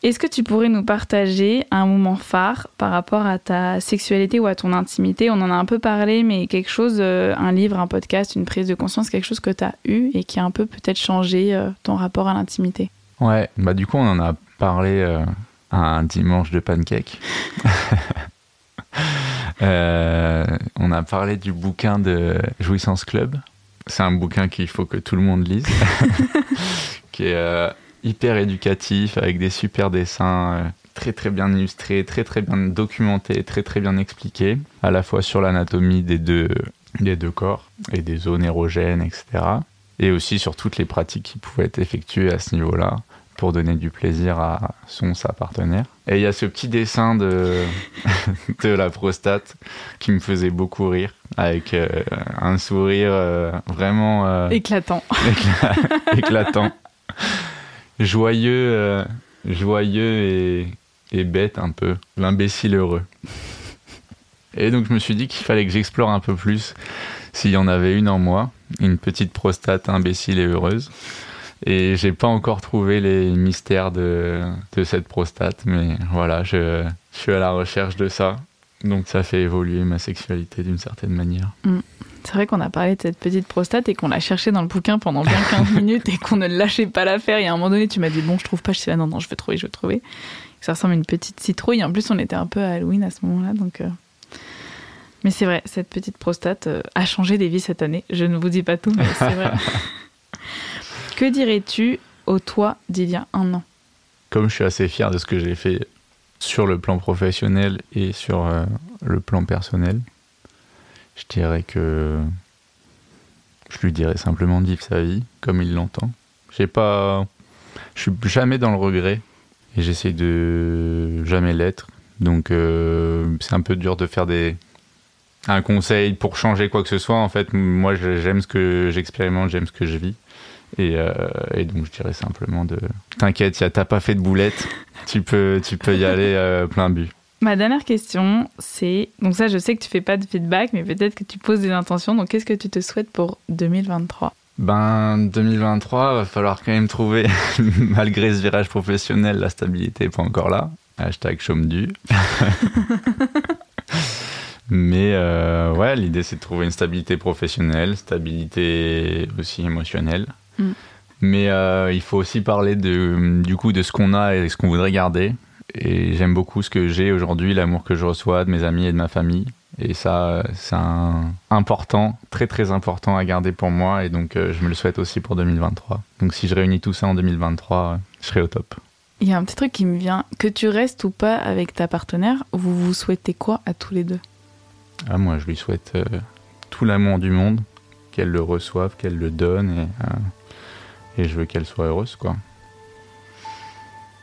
Est-ce que tu pourrais nous partager un moment phare par rapport à ta sexualité ou à ton intimité? On en a un peu parlé, mais quelque chose, euh, un livre, un podcast, une prise de conscience, quelque chose que tu as eu et qui a un peu peut-être changé euh, ton rapport à l'intimité. Ouais, bah du coup, on en a parlé euh, un dimanche de pancake. Euh, on a parlé du bouquin de Jouissance Club. C'est un bouquin qu'il faut que tout le monde lise, qui est euh, hyper éducatif, avec des super dessins, euh, très très bien illustrés, très très bien documentés, très très bien expliqués, à la fois sur l'anatomie des deux, des deux corps et des zones érogènes, etc. Et aussi sur toutes les pratiques qui pouvaient être effectuées à ce niveau-là pour donner du plaisir à son sa partenaire. Et il y a ce petit dessin de, de la prostate qui me faisait beaucoup rire, avec euh, un sourire euh, vraiment euh, Éclatant. écla- éclatant, joyeux, euh, joyeux et, et bête un peu, l'imbécile heureux. Et donc je me suis dit qu'il fallait que j'explore un peu plus s'il y en avait une en moi, une petite prostate imbécile et heureuse. Et j'ai pas encore trouvé les mystères de, de cette prostate, mais voilà, je, je suis à la recherche de ça. Donc ça fait évoluer ma sexualité d'une certaine manière. C'est vrai qu'on a parlé de cette petite prostate et qu'on l'a cherchée dans le bouquin pendant bien 15 minutes et qu'on ne lâchait pas l'affaire. Et à un moment donné, tu m'as dit, bon, je trouve pas. Je suis ah non, non, je veux trouver, je veux trouver. Ça ressemble à une petite citrouille. En plus, on était un peu à Halloween à ce moment-là. Donc, euh, Mais c'est vrai, cette petite prostate euh, a changé des vies cette année. Je ne vous dis pas tout, mais c'est vrai. que dirais-tu au toi d'il y a un an? Comme je suis assez fier de ce que j'ai fait sur le plan professionnel et sur euh, le plan personnel. Je dirais que je lui dirais simplement de vivre sa vie comme il l'entend. J'ai pas, je suis jamais dans le regret et j'essaie de jamais l'être. Donc euh, c'est un peu dur de faire des un conseil pour changer quoi que ce soit. En fait, moi j'aime ce que j'expérimente, j'aime ce que je vis. Et, euh, donc je dirais simplement de t'inquiète, t'as pas fait de boulette, tu peux, tu peux y aller euh, plein but. Ma dernière question, c'est donc ça, je sais que tu fais pas de feedback, mais peut-être que tu poses des intentions. Donc qu'est-ce que tu te souhaites pour 2023 ben 2023, va falloir quand même trouver, malgré ce virage professionnel, la stabilité n'est pas encore là. Hashtag chôme du. Mais euh, ouais, l'idée c'est de trouver une stabilité professionnelle, stabilité aussi émotionnelle. Mm. Mais euh, il faut aussi parler de, du coup de ce qu'on a et ce qu'on voudrait garder. Et j'aime beaucoup ce que j'ai aujourd'hui, l'amour que je reçois de mes amis et de ma famille. Et ça, c'est important, très très important à garder pour moi. Et donc, euh, je me le souhaite aussi pour 2023. Donc, si je réunis tout ça en 2023, je serai au top. Il y a un petit truc qui me vient. Que tu restes ou pas avec ta partenaire, vous vous souhaitez quoi à tous les deux? Ah, Moi, je lui souhaite euh, tout l'amour du monde, qu'elle le reçoive, qu'elle le donne. Et, euh, et je veux qu'elle soit heureuse, quoi.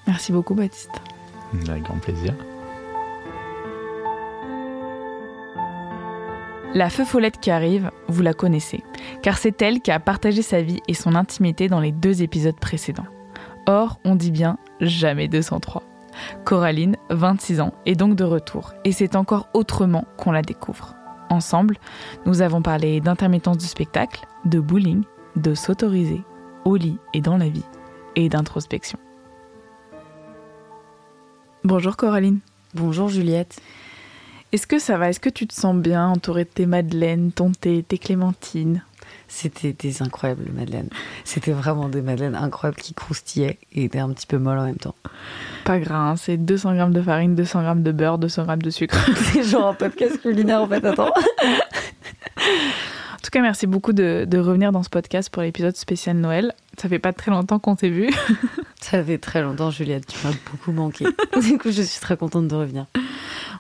Merci beaucoup, Baptiste. Avec grand plaisir. La feu follette qui arrive, vous la connaissez, car c'est elle qui a partagé sa vie et son intimité dans les deux épisodes précédents. Or, on dit bien jamais 203. Coraline, 26 ans, est donc de retour, et c'est encore autrement qu'on la découvre. Ensemble, nous avons parlé d'intermittence du spectacle, de bowling, de s'autoriser, au lit et dans la vie, et d'introspection. Bonjour Coraline. Bonjour Juliette. Est-ce que ça va? Est-ce que tu te sens bien entourée de tes madeleines, ton thé, tes clémentines? C'était des incroyables madeleines. C'était vraiment des madeleines incroyables qui croustillaient et étaient un petit peu molles en même temps. Pas gras, hein, c'est 200 grammes de farine, 200 grammes de beurre, 200 grammes de sucre. c'est genre un podcast culinaire en fait, attends. En tout cas, merci beaucoup de, de revenir dans ce podcast pour l'épisode spécial Noël. Ça fait pas très longtemps qu'on s'est vu. Ça fait très longtemps, Juliette. Tu m'as beaucoup manqué. du coup, je suis très contente de revenir.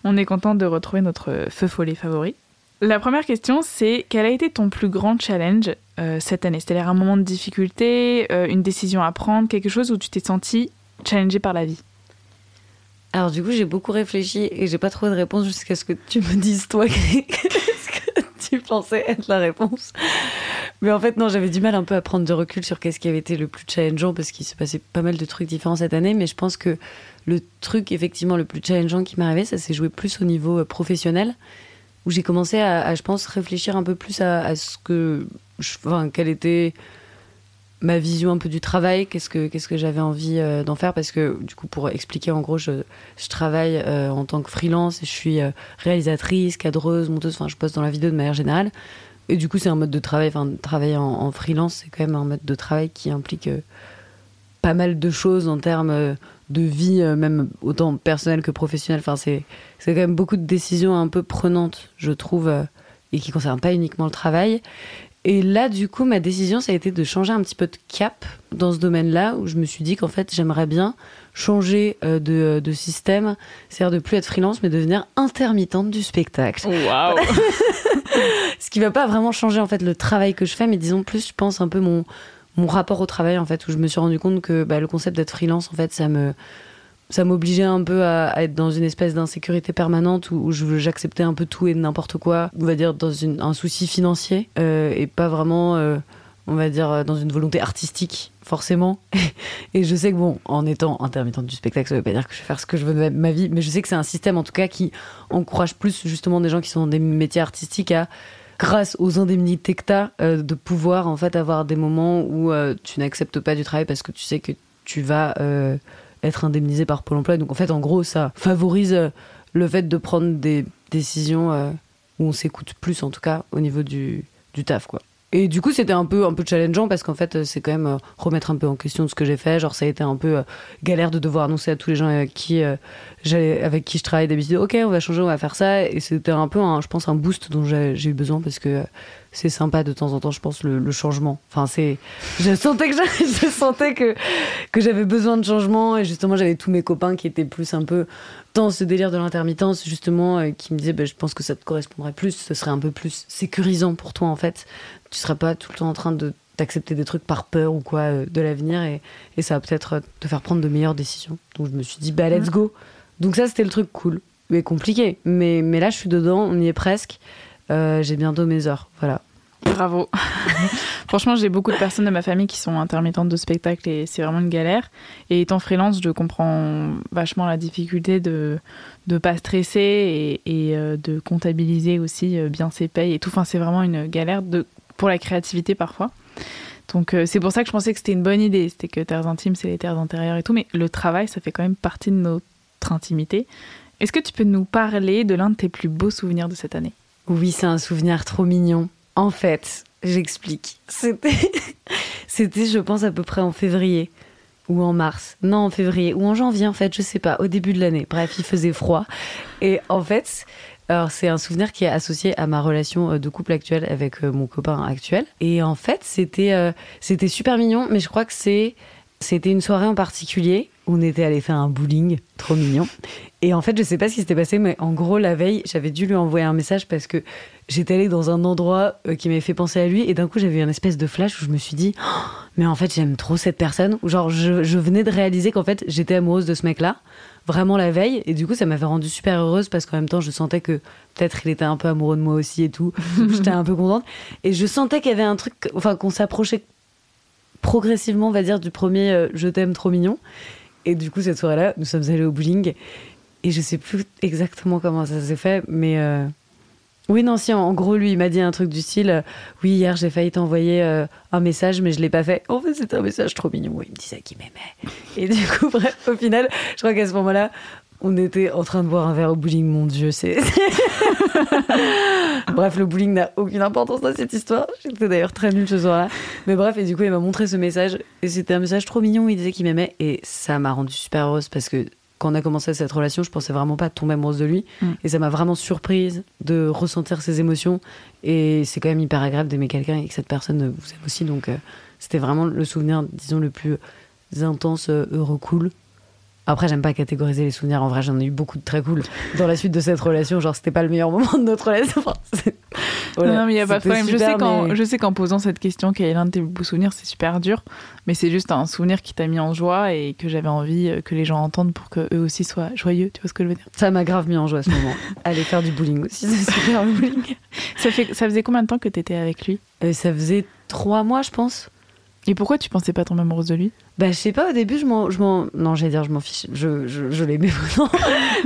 On est content de retrouver notre feu follet favori. La première question, c'est quel a été ton plus grand challenge euh, cette année? C'est-à-dire un moment de difficulté, euh, une décision à prendre, quelque chose où tu t'es senti challengé par la vie? Alors du coup, j'ai beaucoup réfléchi et j'ai pas trouvé de réponse jusqu'à ce que tu me dises toi tu pensais être la réponse. Mais en fait, non, j'avais du mal un peu à prendre de recul sur qu'est-ce qui avait été le plus challengeant parce qu'il se passait pas mal de trucs différents cette année. Mais je pense que le truc, effectivement, le plus challengeant qui arrivé, ça s'est joué plus au niveau euh, professionnel, où j'ai commencé à, je pense, réfléchir un peu plus à, ce que. enfin, quelle était ma vision un peu du travail, qu'est-ce que, qu'est-ce que j'avais envie euh, d'en faire, parce que du coup, pour expliquer, en gros, je, je travaille euh, en tant que freelance je suis réalisatrice, cadreuse, monteuse, enfin, je poste dans la vidéo de manière générale. Et du coup, c'est un mode de travail, enfin, travailler en, freelance, c'est quand même un mode de travail qui implique pas mal de choses en termes de vie, euh, même autant personnelle que professionnelle. Enfin, c'est quand même beaucoup de décisions un peu prenantes, je trouve, euh, et qui ne concernent pas uniquement le travail. Et là, du coup, ma décision, ça a été de changer un petit peu de cap dans ce domaine-là, où je me suis dit qu'en fait, j'aimerais bien changer euh, de, de, système, c'est-à-dire de plus être freelance, mais devenir intermittente du spectacle. Waouh Ce qui va pas vraiment changer en fait le travail que je fais, mais disons plus, je pense un peu mon mon rapport au travail en fait où je me suis rendu compte que bah, le concept d'être freelance en fait ça me ça m'obligeait un peu à, être dans une espèce d'insécurité permanente où, j'acceptais un peu tout et n'importe quoi on va dire dans un souci financier euh, et pas vraiment euh, on va dire dans une volonté artistique forcément. Et je sais que bon en étant intermittente du spectacle ça veut pas dire que je vais faire ce que je veux de ma vie mais je sais que c'est un système en tout cas qui encourage plus justement des gens qui sont dans des métiers artistiques à grâce aux indemnités que tu as, euh, de pouvoir en fait avoir des moments où euh, tu n'acceptes pas du travail parce que tu sais que tu vas être indemnisé par Pôle emploi. Donc en fait, en gros, ça favorise le fait de prendre des décisions où on s'écoute plus, en tout cas, au niveau du, du taf, quoi. Et du coup, c'était un peu, un peu challengeant parce qu'en fait, c'est quand même euh, remettre un peu en question ce que j'ai fait. Genre, ça a été un peu euh, galère de devoir annoncer à tous les gens avec qui, euh, avec qui je travaille d'habitude, ok, on va changer, on va faire ça. Et c'était un peu, je pense, un boost dont j'ai eu besoin parce que c'est sympa de temps en temps, je pense, le, changement. Enfin, c'est, je sentais que je sentais que que j'avais besoin de changement et justement, j'avais tous mes copains qui étaient plus un peu dans ce délire de l'intermittence, justement, qui me disaient, bah, je pense que ça te correspondrait plus, ce serait un peu plus sécurisant pour toi, en fait tu seras pas tout le temps en train de d'accepter des trucs par peur ou quoi euh, de l'avenir et, et, ça va peut-être euh, te faire prendre de meilleures décisions. Donc je me suis dit bah let's go. Donc ça c'était le truc cool mais compliqué. Mais, mais là je suis dedans, on y est presque. Euh, j'ai bientôt mes heures, voilà. Bravo. Franchement, j'ai beaucoup de personnes de ma famille qui sont intermittentes de spectacle et c'est vraiment une galère. Et étant freelance, je comprends vachement la difficulté de ne pas stresser et, et, de comptabiliser aussi bien ses payes et tout. Enfin, c'est vraiment une galère pour la créativité parfois. Donc euh, c'est pour ça que je pensais que c'était une bonne idée. C'était que terres intimes, c'est les terres intérieures et tout. Mais le travail, ça fait quand même partie de notre intimité. Est-ce que tu peux nous parler de l'un de tes plus beaux souvenirs de cette année? Oui, c'est un souvenir trop mignon. En fait, j'explique. C'était, c'était, je pense, à peu près en février ou en mars. Non, en février ou en janvier, en fait, je sais pas, au début de l'année. Bref, il faisait froid. Et en fait, alors, c'est un souvenir qui est associé à ma relation euh, de couple actuelle avec euh, mon copain actuel. Et en fait, c'était euh, c'était super mignon, mais je crois que c'est c'était une soirée en particulier on était allé faire un bowling, trop mignon. Et en fait, je sais pas ce qui s'était passé, mais en gros, la veille, j'avais dû lui envoyer un message parce que j'étais allée dans un endroit qui m'avait fait penser à lui. Et d'un coup, j'avais eu un espèce de flash où je me suis dit, oh, mais en fait, j'aime trop cette personne. Genre, je, je venais de réaliser qu'en fait, j'étais amoureuse de ce mec-là vraiment la veille. Et du coup, ça m'avait rendue super heureuse parce qu'en même temps, je sentais que peut-être il était un peu amoureux de moi aussi et tout. J'étais un peu contente. Et je sentais qu'il y avait un truc, enfin, qu'on s'approchait progressivement, on va dire, du premier euh, Je t'aime trop mignon. Et du coup, cette soirée-là, nous sommes allés au bowling. Et je sais plus exactement comment ça s'est fait, mais. Euh, oui, non, si, en gros, lui, il m'a dit un truc du style euh, Oui, hier, j'ai failli t'envoyer un message, mais je l'ai pas fait. En fait, c'était un message trop mignon. Il me disait qu'il m'aimait. Et du coup, bref, au final, je crois qu'à ce moment-là, on était en train de boire un verre au bowling. Mon Dieu, c'est. bref, le bowling n'a aucune importance dans cette histoire. J'étais d'ailleurs très nulle ce soir-là. Mais bref, et du coup, il m'a montré ce message. Et c'était un message trop mignon. Il disait qu'il m'aimait. Et ça m'a rendue super heureuse parce que quand on a commencé cette relation, je pensais vraiment pas tomber amoureuse de lui. Mm. Et ça m'a vraiment surprise de ressentir ses émotions. Et c'est quand même hyper agréable d'aimer quelqu'un et que cette personne vous aime aussi. Donc, euh, c'était vraiment le souvenir, disons, le plus intense, euh, heureux, cool. Après, j'aime pas catégoriser les souvenirs. En vrai, j'en ai eu beaucoup de très cool dans la suite de cette relation. Genre, c'était pas le meilleur moment de notre relation. non, mais il n'y a pas de problème. je, sais qu'en, posant cette question, quel est l'un de tes beaux souvenirs, c'est super dur. Mais c'est juste un souvenir qui t'a mis en joie et que j'avais envie euh, que les gens entendent pour qu'eux aussi soient joyeux. Tu vois ce que je veux dire? Ça m'a grave mis en joie à ce moment. Aller faire du bowling aussi, c'est super le bowling. Ça, fait, ça faisait combien de temps que tu étais avec lui? Euh, Ça faisait trois mois, je pense. Et pourquoi tu pensais pas tomber amoureuse de lui? Bah, je sais pas, au début, je m'en. Non, j'allais dire, je m'en fiche. Je, je, je l'aimais vraiment.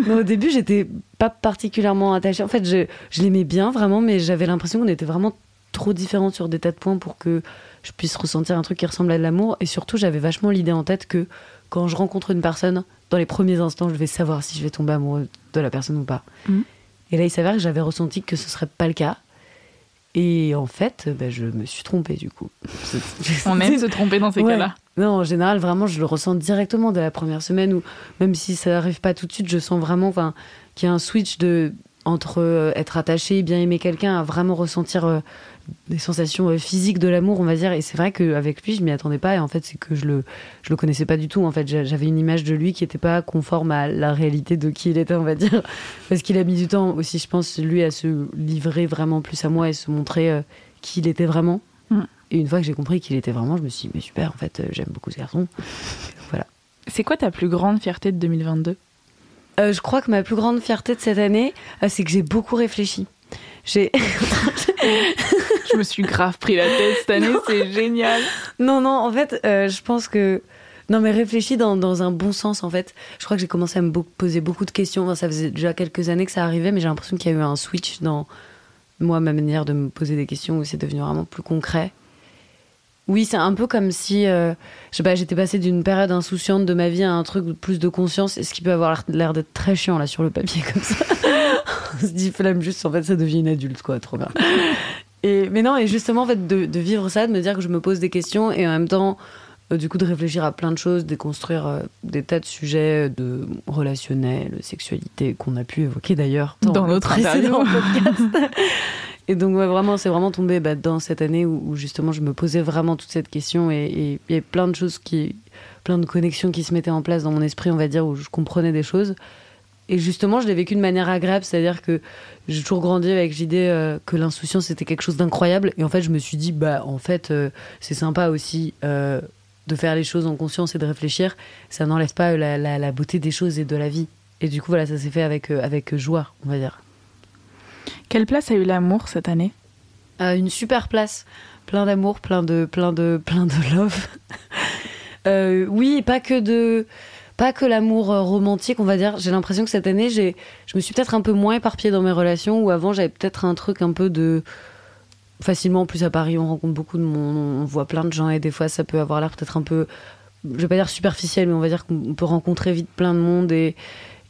mais au début, j'étais pas particulièrement attachée. En fait, je, je l'aimais bien, vraiment, mais j'avais l'impression qu'on était vraiment trop différents sur des tas de points pour que je puisse ressentir un truc qui ressemble à de l'amour. Et surtout, j'avais vachement l'idée en tête que quand je rencontre une personne, dans les premiers instants, je vais savoir si je vais tomber amoureux de la personne ou pas. Mm. Et là, il s'avère que j'avais ressenti que ce serait pas le cas. Et en fait, bah, je me suis trompée du coup. On aime se tromper dans ces cas-là. Non, en général, vraiment, je le ressens directement dès la première semaine ou même si ça n'arrive pas tout de suite, je sens vraiment qu'il y a un switch de, entre euh, être attaché, bien aimer quelqu'un, à vraiment ressentir euh, des sensations euh, physiques de l'amour, on va dire. Et c'est vrai qu'avec lui, je m'y attendais pas. Et en fait, c'est que je le, je le connaissais pas du tout. En fait, j'avais une image de lui qui n'était pas conforme à la réalité de qui il était, on va dire. Parce qu'il a mis du temps aussi, je pense, lui, à se livrer vraiment plus à moi et se montrer qui il était vraiment. Mm. Et une fois que j'ai compris qu'il était vraiment, je me suis dit, mais super, en fait, euh, j'aime beaucoup ce garçon. Voilà. C'est quoi ta plus grande fierté de 2022 euh, Je crois que ma plus grande fierté de cette année, euh, c'est que j'ai beaucoup réfléchi. J'ai. je me suis grave pris la tête cette année, c'est génial. Non, non, en fait, je pense que. Non, mais réfléchi dans, dans, un bon sens, en fait. Je crois que j'ai commencé à me poser beaucoup de questions. ça faisait déjà quelques années que ça arrivait, mais j'ai l'impression qu'il y a eu un switch dans moi, ma manière de me poser des questions où c'est devenu vraiment plus concret. Oui, c'est un peu comme si, euh, je sais pas, j'étais passée d'une période insouciante de ma vie à un truc plus de conscience, ce qui peut avoir l'air d'être très chiant là sur le papier comme ça. On se dit flemme juste, en fait, ça devient une adulte, quoi, trop bien. Et mais, non, et justement, en fait, de, de vivre ça, de me dire que je me pose des questions et en même temps, euh, du coup, de réfléchir à plein de choses, déconstruire euh, des tas de sujets de relationnels, sexualité, qu'on a pu évoquer d'ailleurs Dans le notre précédent podcast. Et donc, ouais, vraiment, c'est vraiment tombé bah, dans cette année où, où justement je me posais vraiment toute cette question et il y a plein de choses qui. plein de connexions qui se mettaient en place dans mon esprit, on va dire, où je comprenais des choses. Et justement, je l'ai vécu de manière agréable, c'est-à-dire que j'ai toujours grandi avec l'idée euh, que l'insouciance c'était quelque chose d'incroyable. Et en fait, je me suis dit, bah, en fait, euh, c'est sympa aussi euh, de faire les choses en conscience et de réfléchir. Ça n'enlève pas la, la- la beauté des choses et de la vie. Et du coup, voilà, ça s'est fait avec, avec joie, on va dire. Quelle place a eu l'amour cette année? Une super place, plein d'amour, plein de, plein de, plein de love. Oui, pas que de, pas que l'amour euh, romantique, on va dire. J'ai l'impression que cette année, j'ai, je me suis peut-être un peu moins éparpillée dans mes relations. Où avant, j'avais peut-être un truc un peu de, facilement. En plus à Paris, on rencontre beaucoup de monde, on voit plein de gens et des fois, ça peut avoir l'air peut-être un peu, je vais pas dire superficiel, mais on va dire qu'on peut rencontrer vite plein de monde et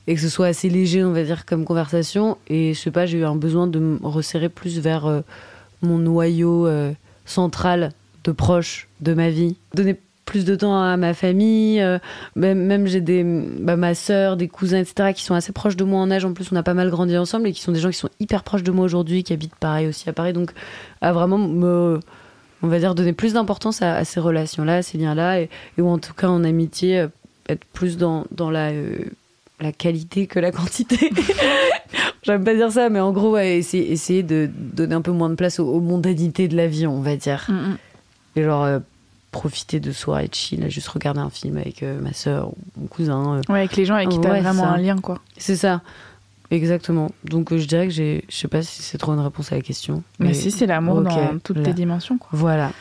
que ce soit assez léger, on va dire, comme conversation. Et je sais pas, j'ai eu un besoin de me resserrer plus vers euh, mon noyau euh, central de proches de ma vie. Donner plus de temps à ma famille, euh, même, même j'ai des bah, ma sœur, des cousins, etc. qui sont assez proches de moi en âge. En plus, on a pas mal grandi ensemble et qui sont des gens qui sont hyper proches de moi aujourd'hui, qui habitent pareil aussi à Paris. Donc, à vraiment me, on va dire, donner plus d'importance à, à ces relations-là, à ces liens-là, et, et ou en tout cas en amitié, euh, être plus dans, dans la euh, la qualité que la quantité. J'aime pas dire ça, mais en gros, ouais, essayer, essayer de donner un peu moins de place aux, aux mondanités de la vie, on va dire. Et genre, euh, profiter de soi et de chill, à juste regarder un film avec euh, ma soeur ou mon cousin. euh. Ouais, avec les gens avec qui t'as Ouais, vraiment ça. un lien, quoi. C'est ça. Exactement. Donc, euh, je dirais que j'ai. Je sais pas si c'est trop une réponse à la question. Mais, si, c'est l'amour dans toutes là. tes dimensions, quoi. Voilà.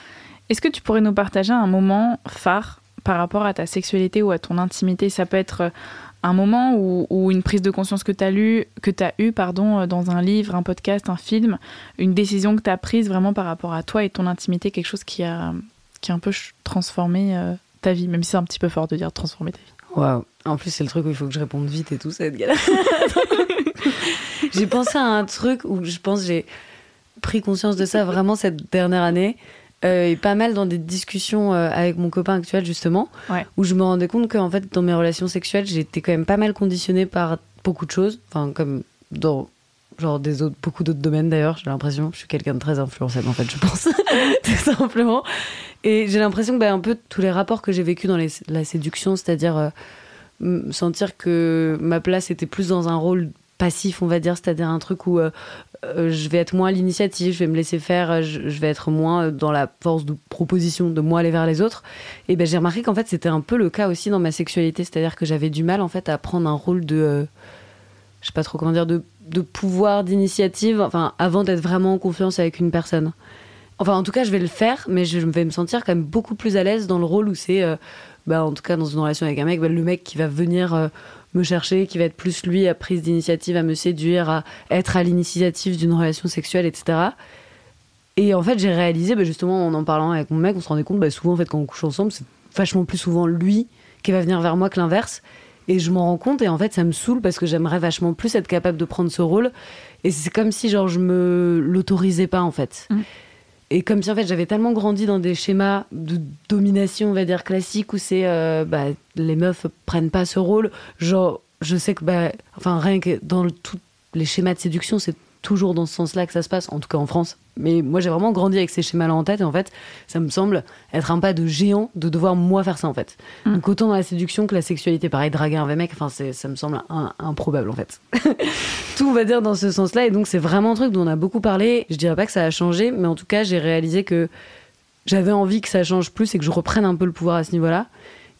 Est-ce que tu pourrais nous partager un moment phare par rapport à ta sexualité ou à ton intimité? Ça peut être un moment ou, une prise de conscience que tu as lu, que tu as eu pardon, dans un livre, un podcast, un film, une décision que tu as prise vraiment par rapport à toi et ton intimité, quelque chose qui a, qui a un peu transformé euh, ta vie, même si c'est un petit peu fort de dire transformer ta vie. Waouh. En plus, c'est le truc où il faut que je réponde vite et tout, ça va être galère. j'ai pensé à un truc où je pense que j'ai pris conscience de ça vraiment cette dernière année. euh, et pas mal dans des discussions euh, avec mon copain actuel, justement, Ouais. où je me rendais compte qu'en fait, dans mes relations sexuelles, j'étais quand même pas mal conditionnée par beaucoup de choses. Enfin, comme dans genre des beaucoup d'autres domaines d'ailleurs, j'ai l'impression. Je suis quelqu'un de très influençable, en fait, je pense. Tout simplement. Et j'ai l'impression que bah, un peu tous les rapports que j'ai vécus dans la séduction, c'est-à-dire euh, sentir que ma place était plus dans un rôle passif, on va dire, c'est-à-dire un truc où euh, euh, je vais être moins à l'initiative, je vais me laisser faire, euh, je, vais être moins dans la force de proposition de moi aller vers les autres. Et ben j'ai remarqué qu'en fait c'était un peu le cas aussi dans ma sexualité, c'est-à-dire que j'avais du mal en fait à prendre un rôle de, je sais pas trop comment dire, de, de pouvoir, d'initiative, enfin avant d'être vraiment en confiance avec une personne. Enfin, en tout cas, je vais le faire, mais je vais me sentir quand même beaucoup plus à l'aise dans le rôle où c'est, euh, bah, en tout cas, dans une relation avec un mec, bah, le mec qui va venir euh, me chercher, qui va être plus lui à prise d'initiative, à me séduire, à être à l'initiative d'une relation sexuelle, etc. Et en fait, j'ai réalisé, bah, justement, en en parlant avec mon mec, on se rendait compte, bah, souvent, en fait, quand on couche ensemble, c'est vachement plus souvent lui qui va venir vers moi que l'inverse. Et je m'en rends compte, et en fait, ça me saoule parce que j'aimerais vachement plus être capable de prendre ce rôle. Et c'est comme si, genre, je me l'autorisais pas, en fait. Mm. Et comme si, en fait, j'avais tellement grandi dans des schémas de domination, on va dire, classiques, où c'est, euh, bah, les meufs prennent pas ce rôle. Genre, je sais que, bah, enfin, rien que dans le- tous les schémas de séduction, c'est toujours dans ce sens-là que ça se passe, en tout cas en France. Mais moi, j'ai vraiment grandi avec ces schémas-là en tête, et en fait, ça me semble être un pas de géant de devoir moi faire ça, en fait. Mm. Donc, autant dans la séduction que la sexualité, pareil, draguer un vrai mec, enfin, ça me semble un- improbable, en fait. Tout, on va dire, dans ce sens-là, et donc, c'est vraiment un truc dont on a beaucoup parlé. Je dirais pas que ça a changé, mais en tout cas, j'ai réalisé que j'avais envie que ça change plus et que je reprenne un peu le pouvoir à ce niveau-là.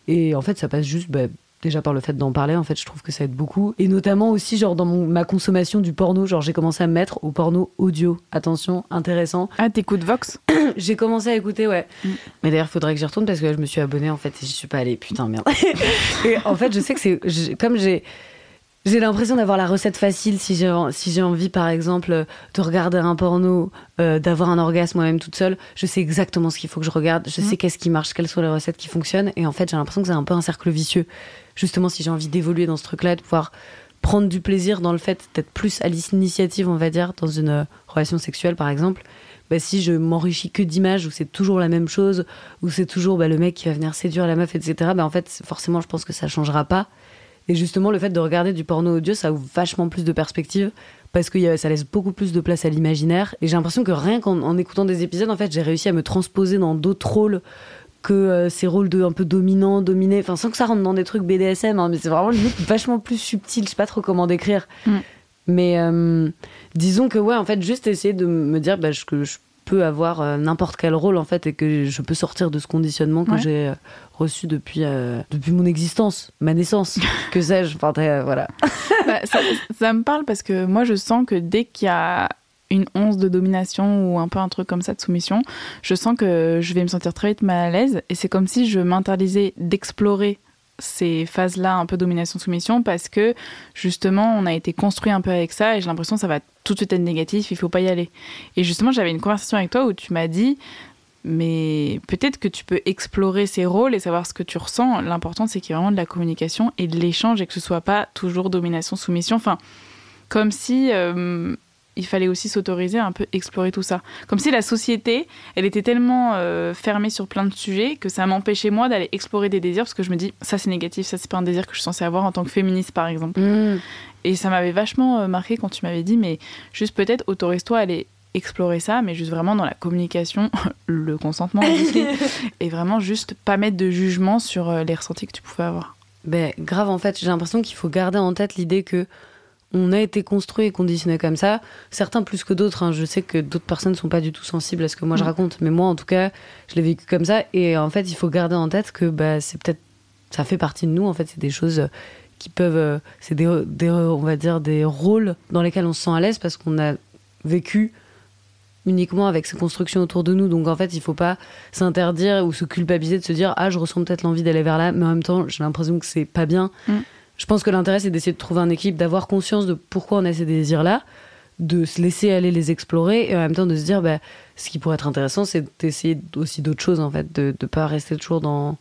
Et en fait, ça passe juste bah, déjà par le fait d'en parler. En fait, je trouve que ça aide beaucoup. Et notamment aussi, genre, dans mon- ma consommation du porno, genre, j'ai commencé à me mettre au porno audio. Attention, intéressant. Ah, t'écoutes Vox J'ai commencé à écouter, ouais. Mm. Mais d'ailleurs, faudrait que j'y retourne parce que là, je me suis abonnée en fait et j'y suis pas allée. Putain, merde. et en fait, je sais que c'est. Comme j'ai. J'ai l'impression d'avoir la recette facile si j'ai si j'ai envie, par exemple, de regarder un porno, euh, d'avoir un orgasme moi-même toute seule. Je sais exactement ce qu'il faut que je regarde. Je Mhm. sais qu'est-ce qui marche, quelles sont les recettes qui fonctionnent. Et en fait, j'ai l'impression que c'est un peu un cercle vicieux. Justement, si j'ai envie d'évoluer dans ce truc-là, de pouvoir prendre du plaisir dans le fait d'être plus à l'initiative, on va dire, dans une euh, relation sexuelle, par exemple, bah, si je m'enrichis que d'images où c'est toujours la même chose, où c'est toujours bah, le mec qui va venir séduire la meuf, etc., bah, en fait, forcément, je pense que ça changera pas. Et justement, le fait de regarder du porno audio, ça ouvre vachement plus de perspectives parce que ça laisse beaucoup plus de place à l'imaginaire. Et j'ai l'impression que rien qu'en en écoutant des épisodes, en fait, j'ai réussi à me transposer dans d'autres rôles que euh, ces rôles de un peu dominant, dominé, enfin sans que ça rentre dans des trucs BDSM, hein, mais c'est vraiment limite vachement plus subtil. Je sais pas trop comment décrire. Mm. Mais euh, disons que ouais, en fait, juste essayer de me dire bah, que je peux avoir euh, n'importe quel rôle en fait et que je peux sortir de ce conditionnement que j'ai reçu depuis depuis mon existence, ma naissance, que sais-je. Enfin, voilà. Bah, ça, ça, me parle parce que moi, je sens que dès qu'il y a une once de domination ou un peu un truc comme ça de soumission, je sens que je vais me sentir très vite mal à l'aise et c'est comme si je m'interdisais d'explorer ces phases-là un peu domination-soumission parce que justement on a été construit un peu avec ça et j'ai l'impression que ça va tout de suite être négatif, il faut pas y aller. Et justement j'avais une conversation avec toi où tu m'as dit mais peut-être que tu peux explorer ces rôles et savoir ce que tu ressens. L'important c'est qu'il y ait vraiment de la communication et de l'échange et que ce soit pas toujours domination-soumission. Enfin, comme si euh, il fallait aussi s'autoriser à un peu explorer tout ça. Comme si la société, elle était tellement euh, fermée sur plein de sujets que ça m'empêchait moi d'aller explorer des désirs parce que je me dis ça c'est négatif, ça c'est pas un désir que je suis censée avoir en tant que féministe par exemple. Mm. Et ça m'avait vachement euh, marqué quand tu m'avais dit mais juste peut-être autorise-toi à aller explorer ça, mais juste vraiment dans la communication, le consentement aussi, et vraiment juste pas mettre de jugement sur euh, les ressentis que tu pouvais avoir. Ben, grave en fait, j'ai l'impression qu'il faut garder en tête l'idée que on a été construit et conditionné comme ça. Certains plus que d'autres. Hein. Je sais que d'autres personnes ne sont pas du tout sensibles à ce que moi je mm. raconte, mais moi en tout cas, je l'ai vécu comme ça. Et en fait, il faut garder en tête que bah, c'est peut-être, ça fait partie de nous. En fait, c'est des choses qui peuvent, euh, c'est des, on va dire, des rôles dans lesquels on se sent à l'aise parce qu'on a vécu uniquement avec ces constructions autour de nous. Donc en fait, il faut pas s'interdire ou se culpabiliser de se dire ah je ressens peut-être l'envie d'aller vers là, mais en même temps j'ai l'impression que c'est pas bien. Mm je pense que l'intérêt, c'est d'essayer de trouver un équilibre, d'avoir conscience de pourquoi on a ces désirs-là, de se laisser aller les explorer et en même temps de se dire, bah, ce qui pourrait être intéressant, c'est d'essayer aussi d'autres choses, en fait, de ne pas rester toujours dans,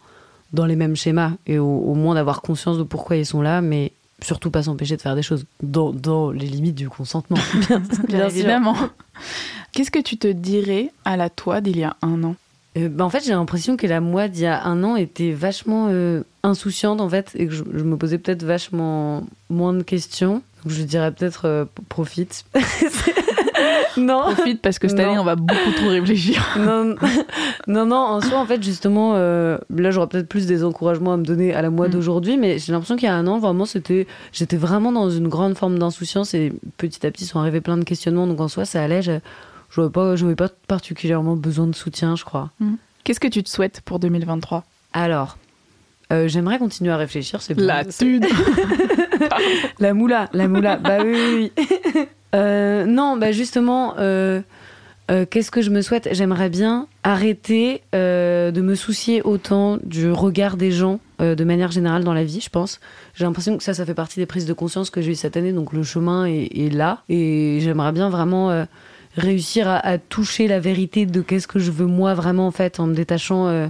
dans les mêmes schémas et au, moins d'avoir conscience de pourquoi ils sont là, mais surtout pas s'empêcher de faire des choses dans, dans les limites du consentement. bien, évidemment. Qu'est-ce que tu te dirais à la toi d'il y a un an? Euh, bah, en fait, j'ai l'impression que la moi d'il y a un an était vachement euh, insouciante en fait et que je, me posais peut-être vachement moins de questions. Donc je dirais peut-être euh, profite. non. Profite parce que cette année on va beaucoup trop réfléchir. non, non, non, en soi en fait justement là j'aurais peut-être plus des encouragements à me donner à la moi mm. d'aujourd'hui, mais j'ai l'impression qu'il y a un an vraiment c'était j'étais vraiment dans une grande forme d'insouciance et petit à petit sont arrivés plein de questionnements donc en soi ça allait je n'avais pas, pas particulièrement besoin de soutien, je crois. Mhm. Qu'est-ce que tu te souhaites pour 2023 Alors, euh, j'aimerais continuer à réfléchir. C'est la thune La moula, la moula. bah oui, oui. Euh, non, bah justement, euh, qu'est-ce que je me souhaite? J'aimerais bien arrêter de me soucier autant du regard des gens de manière générale dans la vie, je pense. J'ai l'impression que ça, ça fait partie des prises de conscience que j'ai eues cette année, donc le chemin est, est là. Et j'aimerais bien vraiment réussir à, toucher la vérité de qu'est-ce que je veux moi vraiment en fait en me détachant euh,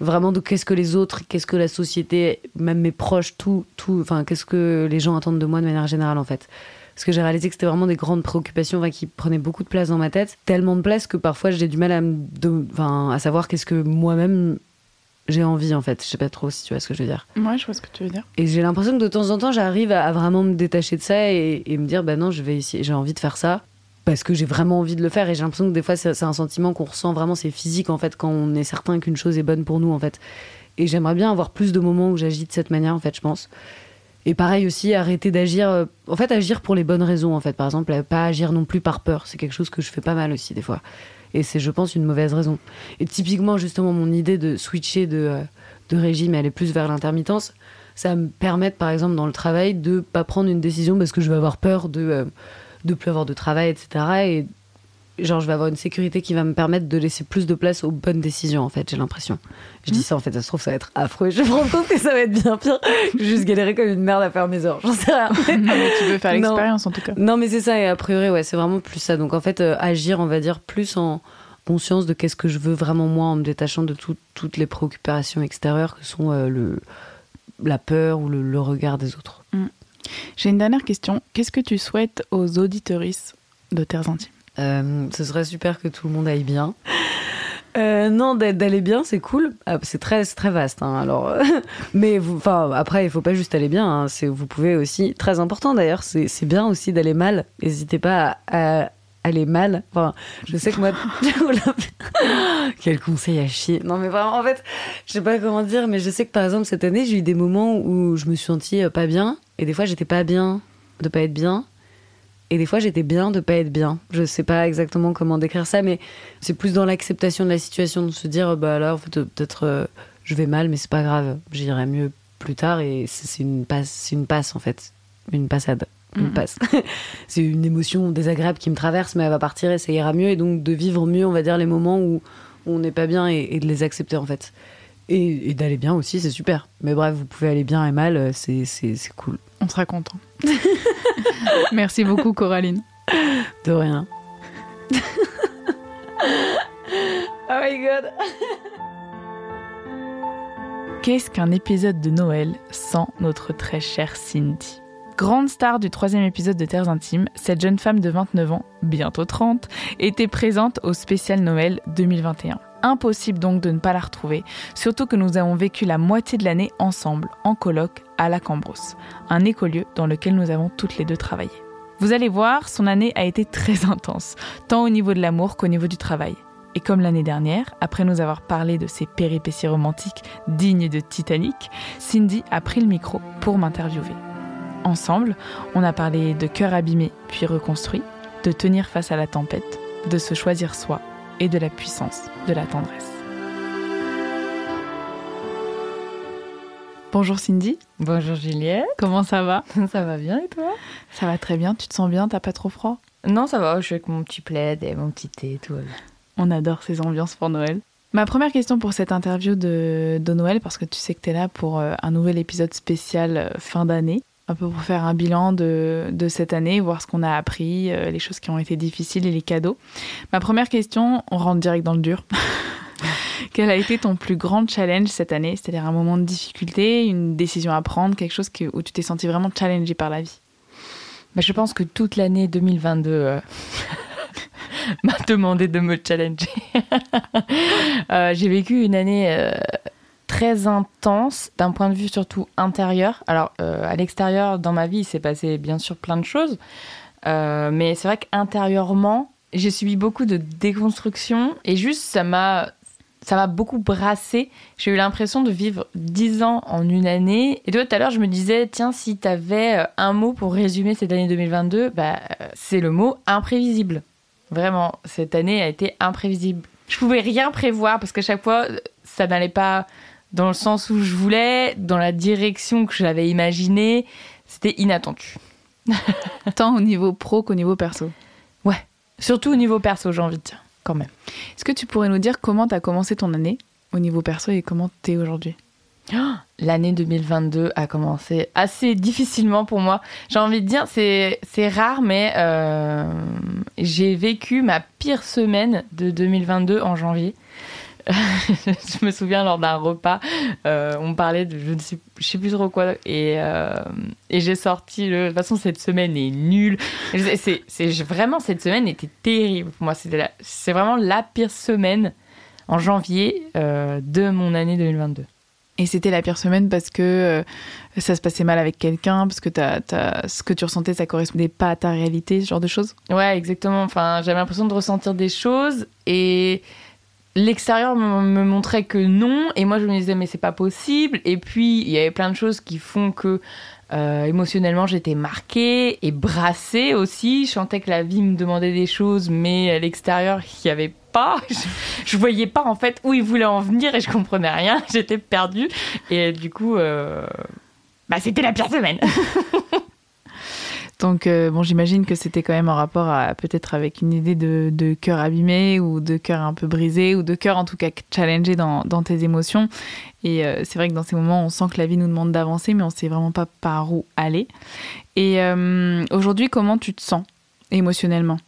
vraiment de qu'est-ce que les autres, qu'est-ce que la société, même mes proches, tout, tout, enfin qu'est-ce que les gens attendent de moi de manière générale en fait. Parce que j'ai réalisé que c'était vraiment des grandes préoccupations qui prenaient beaucoup de place dans ma tête, tellement de place que parfois j'ai du mal à, à savoir qu'est-ce que moi-même j'ai envie en fait. Je sais pas trop si tu vois ce que je veux dire. Moi, je vois ce que tu veux dire. Et j'ai l'impression que de temps en temps, j'arrive à, vraiment me détacher de ça et, et me dire, bah non, je vais essayer, j'ai envie de faire ça parce que j'ai vraiment envie de le faire et j'ai l'impression que des fois c'est un sentiment qu'on ressent vraiment, c'est physique en fait quand on est certain qu'une chose est bonne pour nous en fait. Et j'aimerais bien avoir plus de moments où j'agis de cette manière en fait, je pense. Et pareil aussi, arrêter d'agir, euh, en fait agir pour les bonnes raisons en fait. Par exemple, pas agir non plus par peur, c'est quelque chose que je fais pas mal aussi des fois. Et c'est, je pense, une mauvaise raison. Et typiquement, justement, mon idée de switcher de, euh, de régime et aller plus vers l'intermittence, ça me permet, par exemple, dans le travail, de pas prendre une décision parce que je vais avoir peur de euh, de plus avoir de travail, etc. Et genre, je vais avoir une sécurité qui va me permettre de laisser plus de place aux bonnes décisions, en fait, j'ai l'impression. Je dis mmh. ça, en fait, ça se trouve, ça va être affreux. Je me rends compte que ça va être bien pire. Je vais juste galérer comme une merde à faire mes heures. J'en sais rien. mais tu veux faire l'expérience, en tout cas. Non, mais c'est ça. Et a priori, ouais, c'est vraiment plus ça. Donc, en fait, euh, agir, on va dire, plus en conscience de qu'est-ce que je veux vraiment moi, en me détachant de toutes les préoccupations extérieures que sont euh, le, la peur ou le, regard des autres. J'ai une dernière question. Qu'est-ce que tu souhaites aux auditorices de Terres Intimes? Euh, ce serait super que tout le monde aille bien. Euh, non, d'aller bien, c'est cool. Ah, c'est très, très vaste. Hein, alors, mais enfin, après, il faut pas juste aller bien. Hein, vous pouvez aussi, très important d'ailleurs, c'est bien aussi d'aller mal. N'hésitez pas à, aller mal. Enfin, je sais que moi, quel conseil à chier. Non, mais vraiment, en fait, je sais pas comment dire, mais je sais que par exemple cette année, j'ai eu des moments où je me suis sentie euh, pas bien, et des fois, j'étais pas bien de pas être bien. Et des fois, j'étais bien de pas être bien. Je sais pas exactement comment décrire ça, mais c'est plus dans l'acceptation de la situation, de se dire, bah là, en fait, peut-être euh, je vais mal, mais c'est pas grave, j'irai mieux plus tard. Et c'est une passe, c'est une passe en fait, une passade, une mhm. passe. c'est une émotion désagréable qui me traverse, mais elle va partir et ça ira mieux. Et donc de vivre mieux, on va dire, les moments où on n'est pas bien et, de les accepter en fait. Et, et d'aller bien aussi, c'est super. Mais bref, vous pouvez aller bien et mal, euh, c'est cool. On sera content. Merci beaucoup, Coraline. De rien. oh my god. Qu'est-ce qu'un épisode de Noël sans notre très chère Cindy? Grande star du troisième épisode de Terres Intimes, cette jeune femme de 29 ans, bientôt 30, était présente au spécial Noël 2021. Impossible donc de ne pas la retrouver, surtout que nous avons vécu la moitié de l'année ensemble, en colloque, à la Cambrousse, un écolieu dans lequel nous avons toutes les deux travaillé. Vous allez voir, son année a été très intense, tant au niveau de l'amour qu'au niveau du travail. Et comme l'année dernière, après nous avoir parlé de ses péripéties romantiques dignes de Titanic, Cindy a pris le micro pour m'interviewer. Ensemble, on a parlé de cœur abîmé puis reconstruit, de tenir face à la tempête, de se choisir soi et de la puissance de la tendresse. Bonjour Cindy. Bonjour Juliette. Comment ça va? Ça va bien et toi? Ça va très bien, tu te sens bien, t'as pas trop froid? Non, ça va, je suis avec mon petit plaid et mon petit thé et tout. On adore ces ambiances pour Noël. Ma première question pour cette interview de, de Noël, parce que tu sais que tu es là pour euh, un nouvel épisode spécial euh, fin d'année, un peu pour faire un bilan de, de cette année, voir ce qu'on a appris, euh, les choses qui ont été difficiles et les cadeaux. Ma première question, on rentre direct dans le dur. Quel a été ton plus grand challenge cette année? C'est-à-dire un moment de difficulté, une décision à prendre, quelque chose où tu t'es senti vraiment challengé par la vie? Bah, Je pense que toute l'année 2022 euh, m'a demandé de me challenger. Euh, j'ai vécu une année très intense d'un point de vue surtout intérieur. Alors euh, à l'extérieur, dans ma vie, il s'est passé bien sûr plein de choses, euh, mais c'est vrai qu'intérieurement, j'ai subi beaucoup de déconstruction et juste ça m'a ça m'a beaucoup brassé. J'ai eu l'impression de vivre dix ans en une année. Et tout à l'heure, je me disais, tiens, si tu avais euh, un mot pour résumer cette année 2022, bah, c'est le mot imprévisible. Vraiment, cette année a été imprévisible. Je pouvais rien prévoir parce qu'à chaque fois, ça n'allait pas dans le sens où je voulais, dans la direction que j'avais imaginée. C'était inattendu. Tant au niveau pro qu'au niveau perso. Ouais, surtout au niveau perso, j'ai envie de dire, quand même. Est-ce que tu pourrais nous dire comment tu as commencé ton année au niveau perso et comment tu es aujourd'hui L'année 2022 a commencé assez difficilement pour moi. J'ai envie de dire, c'est, c'est rare, mais euh, j'ai vécu ma pire semaine de 2022 en janvier. je me souviens lors d'un repas, euh, on parlait de je ne sais, je sais plus trop quoi et, euh, et j'ai sorti le, de toute façon cette semaine est nulle. C'est, c'est vraiment cette semaine était terrible pour moi. C'était c'est vraiment la pire semaine en janvier euh, de mon année 2022. Et c'était la pire semaine parce que ça se passait mal avec quelqu'un, parce que as, ce que tu ressentais, ça correspondait pas à ta réalité, ce genre de choses? Ouais, exactement. Enfin, j'avais l'impression de ressentir des choses et l'extérieur me montrait que non et moi je me disais mais c'est pas possible. Et puis il y avait plein de choses qui font que euh, émotionnellement j'étais marquée et brassée aussi. Je sentais que la vie me demandait des choses mais à l'extérieur il n'y avait pas. Je, voyais pas en fait où il voulait en venir et je comprenais rien. J'étais perdue. Et du coup euh, bah c'était la pire semaine Donc, euh, bon, j'imagine que c'était quand même en rapport à peut-être avec une idée de, cœur abîmé ou de cœur un peu brisé ou de cœur en tout cas challengé dans, tes émotions. Et euh, c'est vrai que dans ces moments, on sent que la vie nous demande d'avancer, mais on sait vraiment pas par où aller. Et euh, aujourd'hui, comment tu te sens émotionnellement?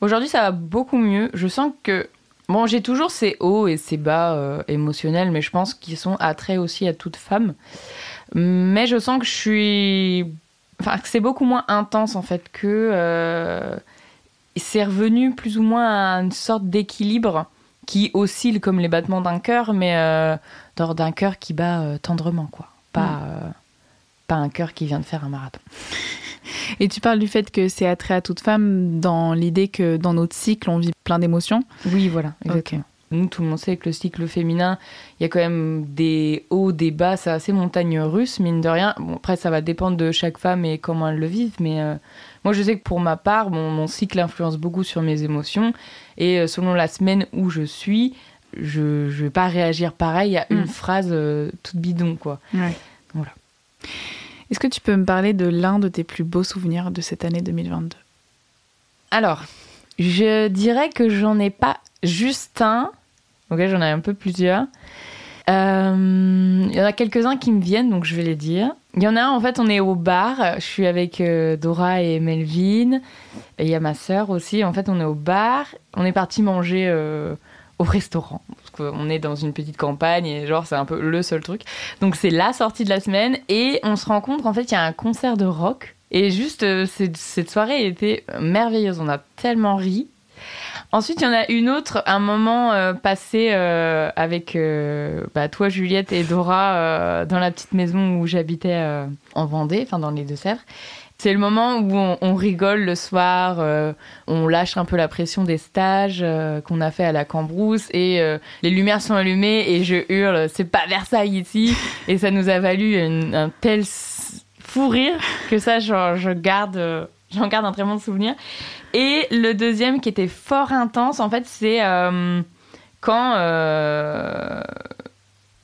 Aujourd'hui, ça va beaucoup mieux. Je sens que Bon, j'ai toujours ces hauts et ces bas émotionnels, mais je pense qu'ils sont attraits aussi à toute femme. Mais je sens que je suis enfin c'est beaucoup moins intense en fait que euh, c'est revenu plus ou moins à une sorte d'équilibre qui oscille comme les battements d'un cœur, mais euh, d'un cœur qui bat euh, tendrement, quoi. Pas, euh, pas un cœur qui vient de faire un marathon. Et tu parles du fait que c'est attrait à toute femme dans l'idée que dans notre cycle, on vit plein d'émotions. Oui, voilà. Exactement. Nous, tout le monde sait que le cycle féminin, il y a quand même des hauts, des bas, c'est assez montagne russe, mine de rien. Bon, après, ça va dépendre de chaque femme et comment elle le vit, mais euh, moi, je sais que pour ma part, mon, cycle influence beaucoup sur mes émotions. Et euh, selon la semaine où je suis, je ne vais pas réagir pareil à une mm. phrase euh, toute bidon, quoi. Voilà. Est-ce que tu peux me parler de l'un de tes plus beaux souvenirs de cette année 2022 Alors, je dirais que j'en ai pas juste un, Ok, j'en ai un peu plusieurs. Euh, il y en a quelques-uns qui me viennent, donc je vais les dire. Il y en a un, en fait, on est au bar. Je suis avec euh, Dora et Melvin. Il y a ma sœur aussi. En fait, on est au bar. On est parti manger euh, au restaurant. Parce qu'on est dans une petite campagne et genre, c'est un peu le seul truc. Donc, c'est la sortie de la semaine. Et on se rencontre, en fait, il y a un concert de rock. Et juste, cette soirée était merveilleuse. On a tellement ri. Ensuite, il y en a une autre, un moment euh, passé euh, avec euh, bah, toi, Juliette et Dora dans la petite maison où j'habitais en Vendée, enfin dans les Deux-Sèvres. C'est le moment où on, rigole le soir, on lâche un peu la pression des stages qu'on a fait à la Cambrousse et les lumières sont allumées et je hurle c'est pas Versailles ici et ça nous a valu un tel fou rire que ça garde j'en garde un très bon souvenir. Et le deuxième qui était fort intense, en fait, c'est euh, quand euh,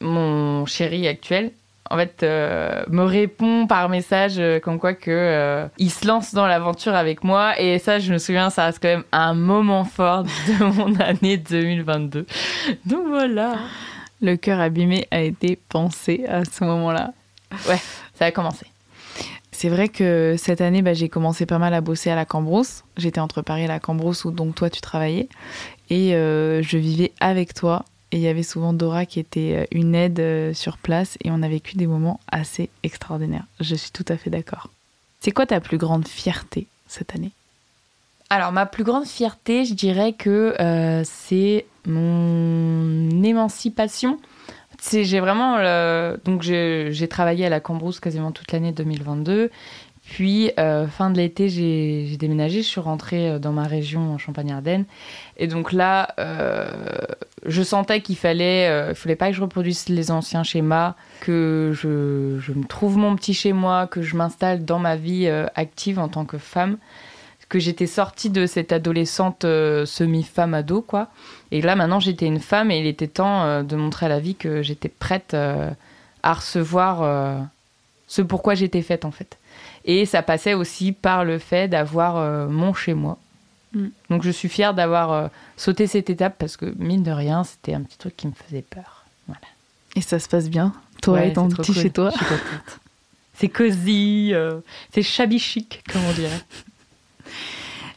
mon chéri actuel, en fait, euh, me répond par message comme quoi que il se lance dans l'aventure avec moi. Et ça, je me souviens, ça reste quand même un moment fort de mon année 2022. Donc voilà. Le cœur abîmé a été pensé à ce moment-là. Ouais, ça a commencé. C'est vrai que cette année, bah, j'ai commencé pas mal à bosser à la Cambrousse. J'étais entre Paris et la Cambrousse où donc toi tu travaillais. Et euh, je vivais avec toi. Et il y avait souvent Dora qui était euh, une aide euh, sur place. Et on a vécu des moments assez extraordinaires. Je suis tout à fait d'accord. C'est quoi ta plus grande fierté cette année? Alors ma plus grande fierté, je dirais que c'est mon émancipation j'ai vraiment donc j'ai travaillé à la Cambrousse quasiment toute l'année 2022. Puis euh, fin de l'été, j'ai déménagé, je suis rentrée euh, dans ma région en Champagne-Ardenne. Et donc là, euh, je sentais qu'il fallait, il fallait pas que je reproduise les anciens schémas, que je, je me trouve mon petit chez moi, que je m'installe dans ma vie active en tant que femme que j'étais sortie de cette adolescente euh, semi-femme ado, quoi. Et là, maintenant, j'étais une femme et il était temps euh, de montrer à la vie que j'étais prête euh, à recevoir ce pourquoi j'étais faite, en fait. Et ça passait aussi par le fait d'avoir mon chez-moi. Mm. Donc, je suis fière d'avoir sauté cette étape parce que, mine de rien, c'était un petit truc qui me faisait peur. Voilà. Et ça se passe bien, toi et ton petit chez toi? C'est cosy, c'est shabby chic, comme on dirait.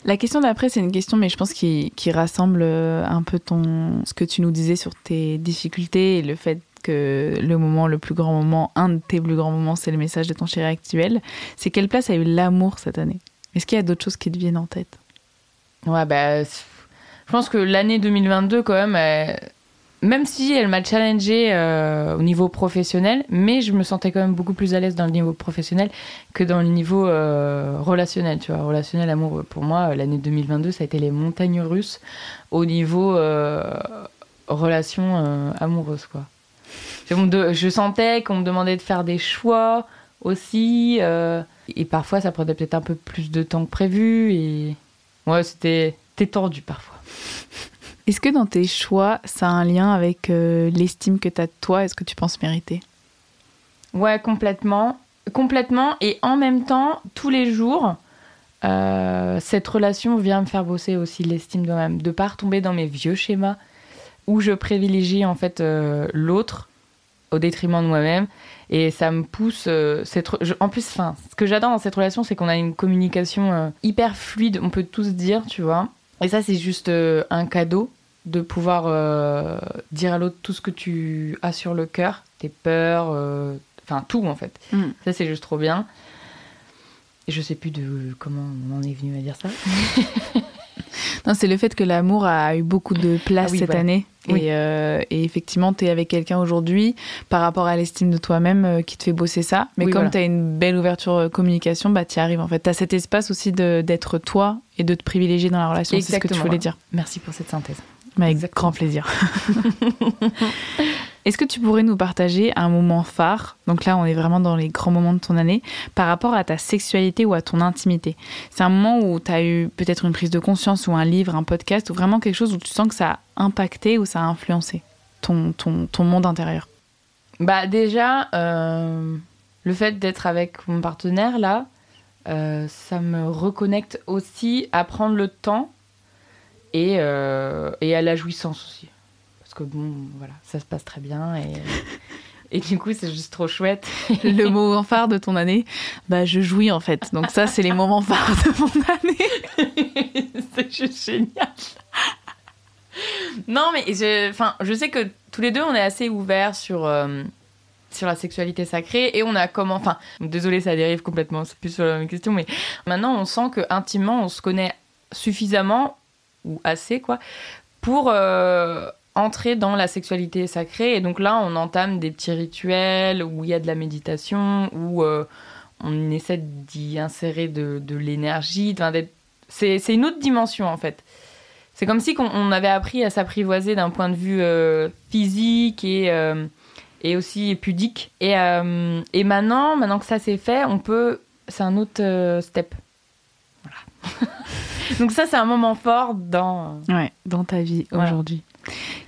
La question d'après, c'est une question, mais je pense qui, rassemble euh, un peu ton, ce que tu nous disais sur tes difficultés et le fait que le moment, le plus grand moment, un de tes plus grands moments, c'est le message de ton chéri actuel. C'est quelle place a eu l'amour cette année? Est-ce qu'il y a d'autres choses qui te viennent en tête? Ouais, bah, je pense que l'année 2022, quand même, même si elle m'a challengée euh, au niveau professionnel, mais je me sentais quand même beaucoup plus à l'aise dans le niveau professionnel que dans le niveau euh, relationnel. Tu vois, relationnel, amoureux. Pour moi, l'année 2022, ça a été les montagnes russes au niveau euh, relation amoureuse, quoi. Je sentais qu'on me demandait de faire des choix aussi, et parfois ça prenait peut-être un peu plus de temps que prévu, et ouais, c'était tendu parfois. Est-ce que dans tes choix, ça a un lien avec euh, l'estime que tu as de toi Est-ce que tu penses mériter? Ouais, complètement. Complètement. Et en même temps, tous les jours, euh, cette relation vient me faire bosser aussi l'estime de moi-même. De pas retomber dans mes vieux schémas où je privilégie en fait euh, l'autre au détriment de moi-même. Et ça me pousse. En plus, ce que j'adore dans cette relation, c'est qu'on a une communication hyper fluide. On peut tous dire, tu vois. Et ça, c'est juste un cadeau de pouvoir euh, dire à l'autre tout ce que tu as sur le cœur, tes peurs, euh, enfin tout en fait. Mm. Ça c'est juste trop bien. Et je sais plus de comment on en est venu à dire ça. Non, c'est le fait que l'amour a eu beaucoup de place Ah oui, cette année. Oui. Et, euh, et effectivement, tu es avec quelqu'un aujourd'hui par rapport à l'estime de toi-même qui te fait bosser ça. Mais Oui, comme voilà. tu as une belle ouverture communication, bah, tu y arrives en fait. Tu as cet espace aussi d'être toi et de te privilégier dans la relation. C'est ce que tu voulais dire. Merci pour cette synthèse. Mais avec Exactement. grand plaisir. Est-ce que tu pourrais nous partager un moment phare Donc là, on est vraiment dans les grands moments de ton année par rapport à ta sexualité ou à ton intimité? C'est un moment où tu as eu peut-être une prise de conscience ou un livre, un podcast ou vraiment quelque chose où tu sens que ça a impacté ou ça a influencé ton, ton, ton monde intérieur? Bah déjà, euh, le fait d'être avec mon partenaire là, euh, ça me reconnecte aussi à prendre le temps et, euh, et à la jouissance aussi. Parce que bon, voilà, ça se passe très bien et, et du coup c'est juste trop chouette. Le mot phare de ton année, bah je jouis en fait. Donc ça, c'est les moments phares de mon année. c'est juste génial. non, mais je, enfin, je sais que tous les deux, on est assez ouverts sur, euh, sur la sexualité sacrée et on a comment. Enfin, désolé, ça dérive complètement, c'est plus sur la même question, mais maintenant, on sent que intimement, on se connaît suffisamment ou assez, quoi, pour. euh, entrer dans la sexualité sacrée et donc là on entame des petits rituels où il y a de la méditation où euh, on essaie d'y insérer de, de l'énergie c'est une autre dimension en fait. C'est comme si on avait appris à s'apprivoiser d'un point de vue euh, physique et, et aussi pudique. Et, et maintenant, maintenant que ça c'est fait, on peut. C'est un autre step. Voilà. Donc ça, c'est un moment fort dans. Ouais, dans ta vie Voilà. aujourd'hui.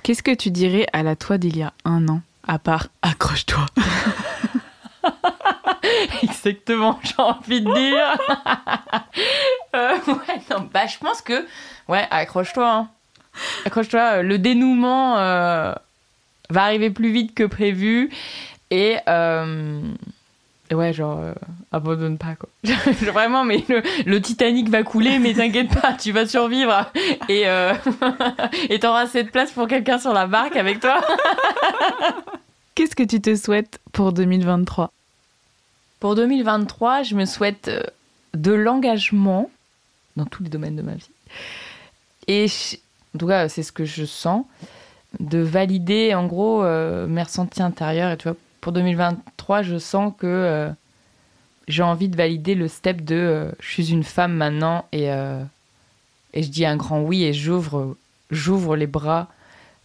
Qu'est-ce que tu dirais à la toi d'il y a un an, à part accroche-toi Exactement, j'ai envie de dire. Euh, ouais, non, bah, je pense que. Ouais, accroche-toi. hein. Accroche-toi. euh, Le dénouement euh, va arriver plus vite que prévu. Et. euh, et ouais, genre, euh, abandonne pas, quoi. Vraiment, mais le, le Titanic va couler, mais t'inquiète pas, tu vas survivre. Et euh, t'auras assez de place pour quelqu'un sur la barque avec toi. Qu'est-ce que tu te souhaites pour 2023 Pour 2023, je me souhaite euh, de l'engagement dans tous les domaines de ma vie. Et je- en tout cas, c'est ce que je sens, de valider en gros euh, mes ressentis intérieurs. Et tu vois, pour 2023, je sens que euh, j'ai envie de valider le step de euh, je suis une femme maintenant et, euh, et je dis un grand oui et j'ouvre, j'ouvre les bras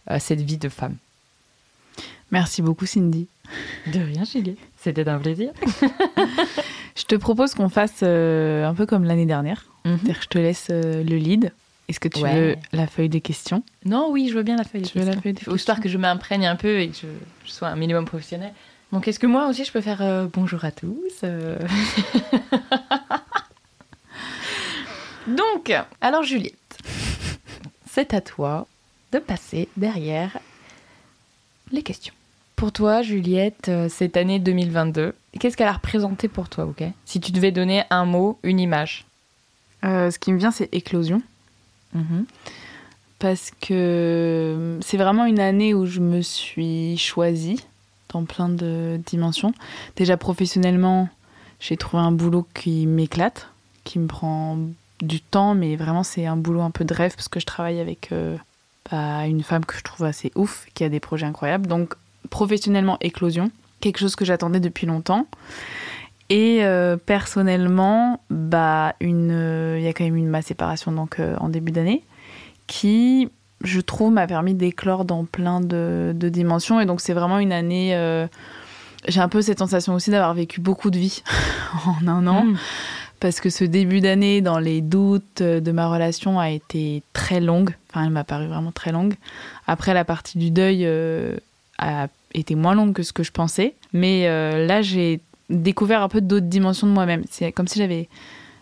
à cette vie de femme. Merci beaucoup Cindy. De rien, Juliette. C'était un plaisir. Je te propose qu'on fasse euh, un peu comme l'année dernière. Que je te laisse euh, le lead. Est-ce que tu Ouais. veux la feuille des questions? Non, oui, je veux bien la feuille. de Tu veux la questions. feuille des Faut Histoire que je m'imprègne un peu et que je, je sois un minimum professionnel. Donc, est-ce que moi aussi je peux faire euh, bonjour à tous euh Donc, alors Juliette, c'est à toi de passer derrière les questions. Pour toi, Juliette, euh, cette année 2022, qu'est-ce qu'elle a représenté pour toi, ok? Si tu devais donner un mot, une image. Euh, Ce qui me vient, c'est éclosion. Parce que c'est vraiment une année où je me suis choisie dans plein de dimensions. Déjà professionnellement, j'ai trouvé un boulot qui m'éclate, qui me prend du temps, mais vraiment c'est un boulot un peu de rêve parce que je travaille avec euh, bah, une femme que je trouve assez ouf, qui a des projets incroyables. Donc professionnellement, éclosion, quelque chose que j'attendais depuis longtemps. Et euh, personnellement, bah, une, euh, il y a quand même eu ma séparation donc euh, en début d'année, qui, je trouve, m'a permis d'éclore dans plein de, de dimensions. Et donc c'est vraiment une année. j'ai un peu cette sensation aussi d'avoir vécu beaucoup de vie en un an, Mm. parce que ce début d'année, dans les doutes de ma relation, a été très longue. Enfin, elle m'a paru vraiment très longue. Après, la partie du deuil a été moins longue que ce que je pensais. Mais là, j'ai découvert un peu d'autres dimensions de moi-même. C'est comme si j'avais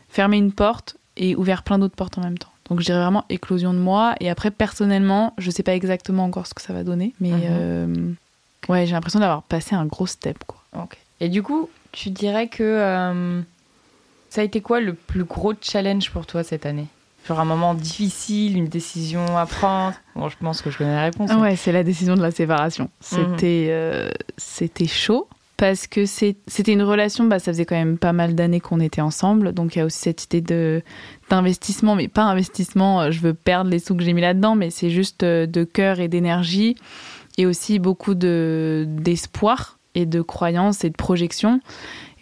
fermé une porte et ouvert plein d'autres portes en même temps. Donc je dirais vraiment éclosion de moi. Et après, personnellement, je sais pas exactement encore ce que ça va donner. Mais Mhm. euh, ouais, j'ai l'impression d'avoir passé un gros step. Quoi. Et du coup, tu dirais que euh, ça a été quoi le plus gros challenge pour toi cette année? Genre un moment difficile, une décision à prendre? Bon, je pense que je connais la réponse. Ah mais- ouais, c'est la décision de la séparation. C'était euh, c'était chaud. Parce que c'était une relation, bah, ça faisait quand même pas mal d'années qu'on était ensemble, donc il y a aussi cette idée de d'investissement, mais pas investissement, euh, je veux perdre les sous que j'ai mis là-dedans, mais c'est juste euh, de cœur et d'énergie, et aussi beaucoup de d'espoir et de croyance et de projection.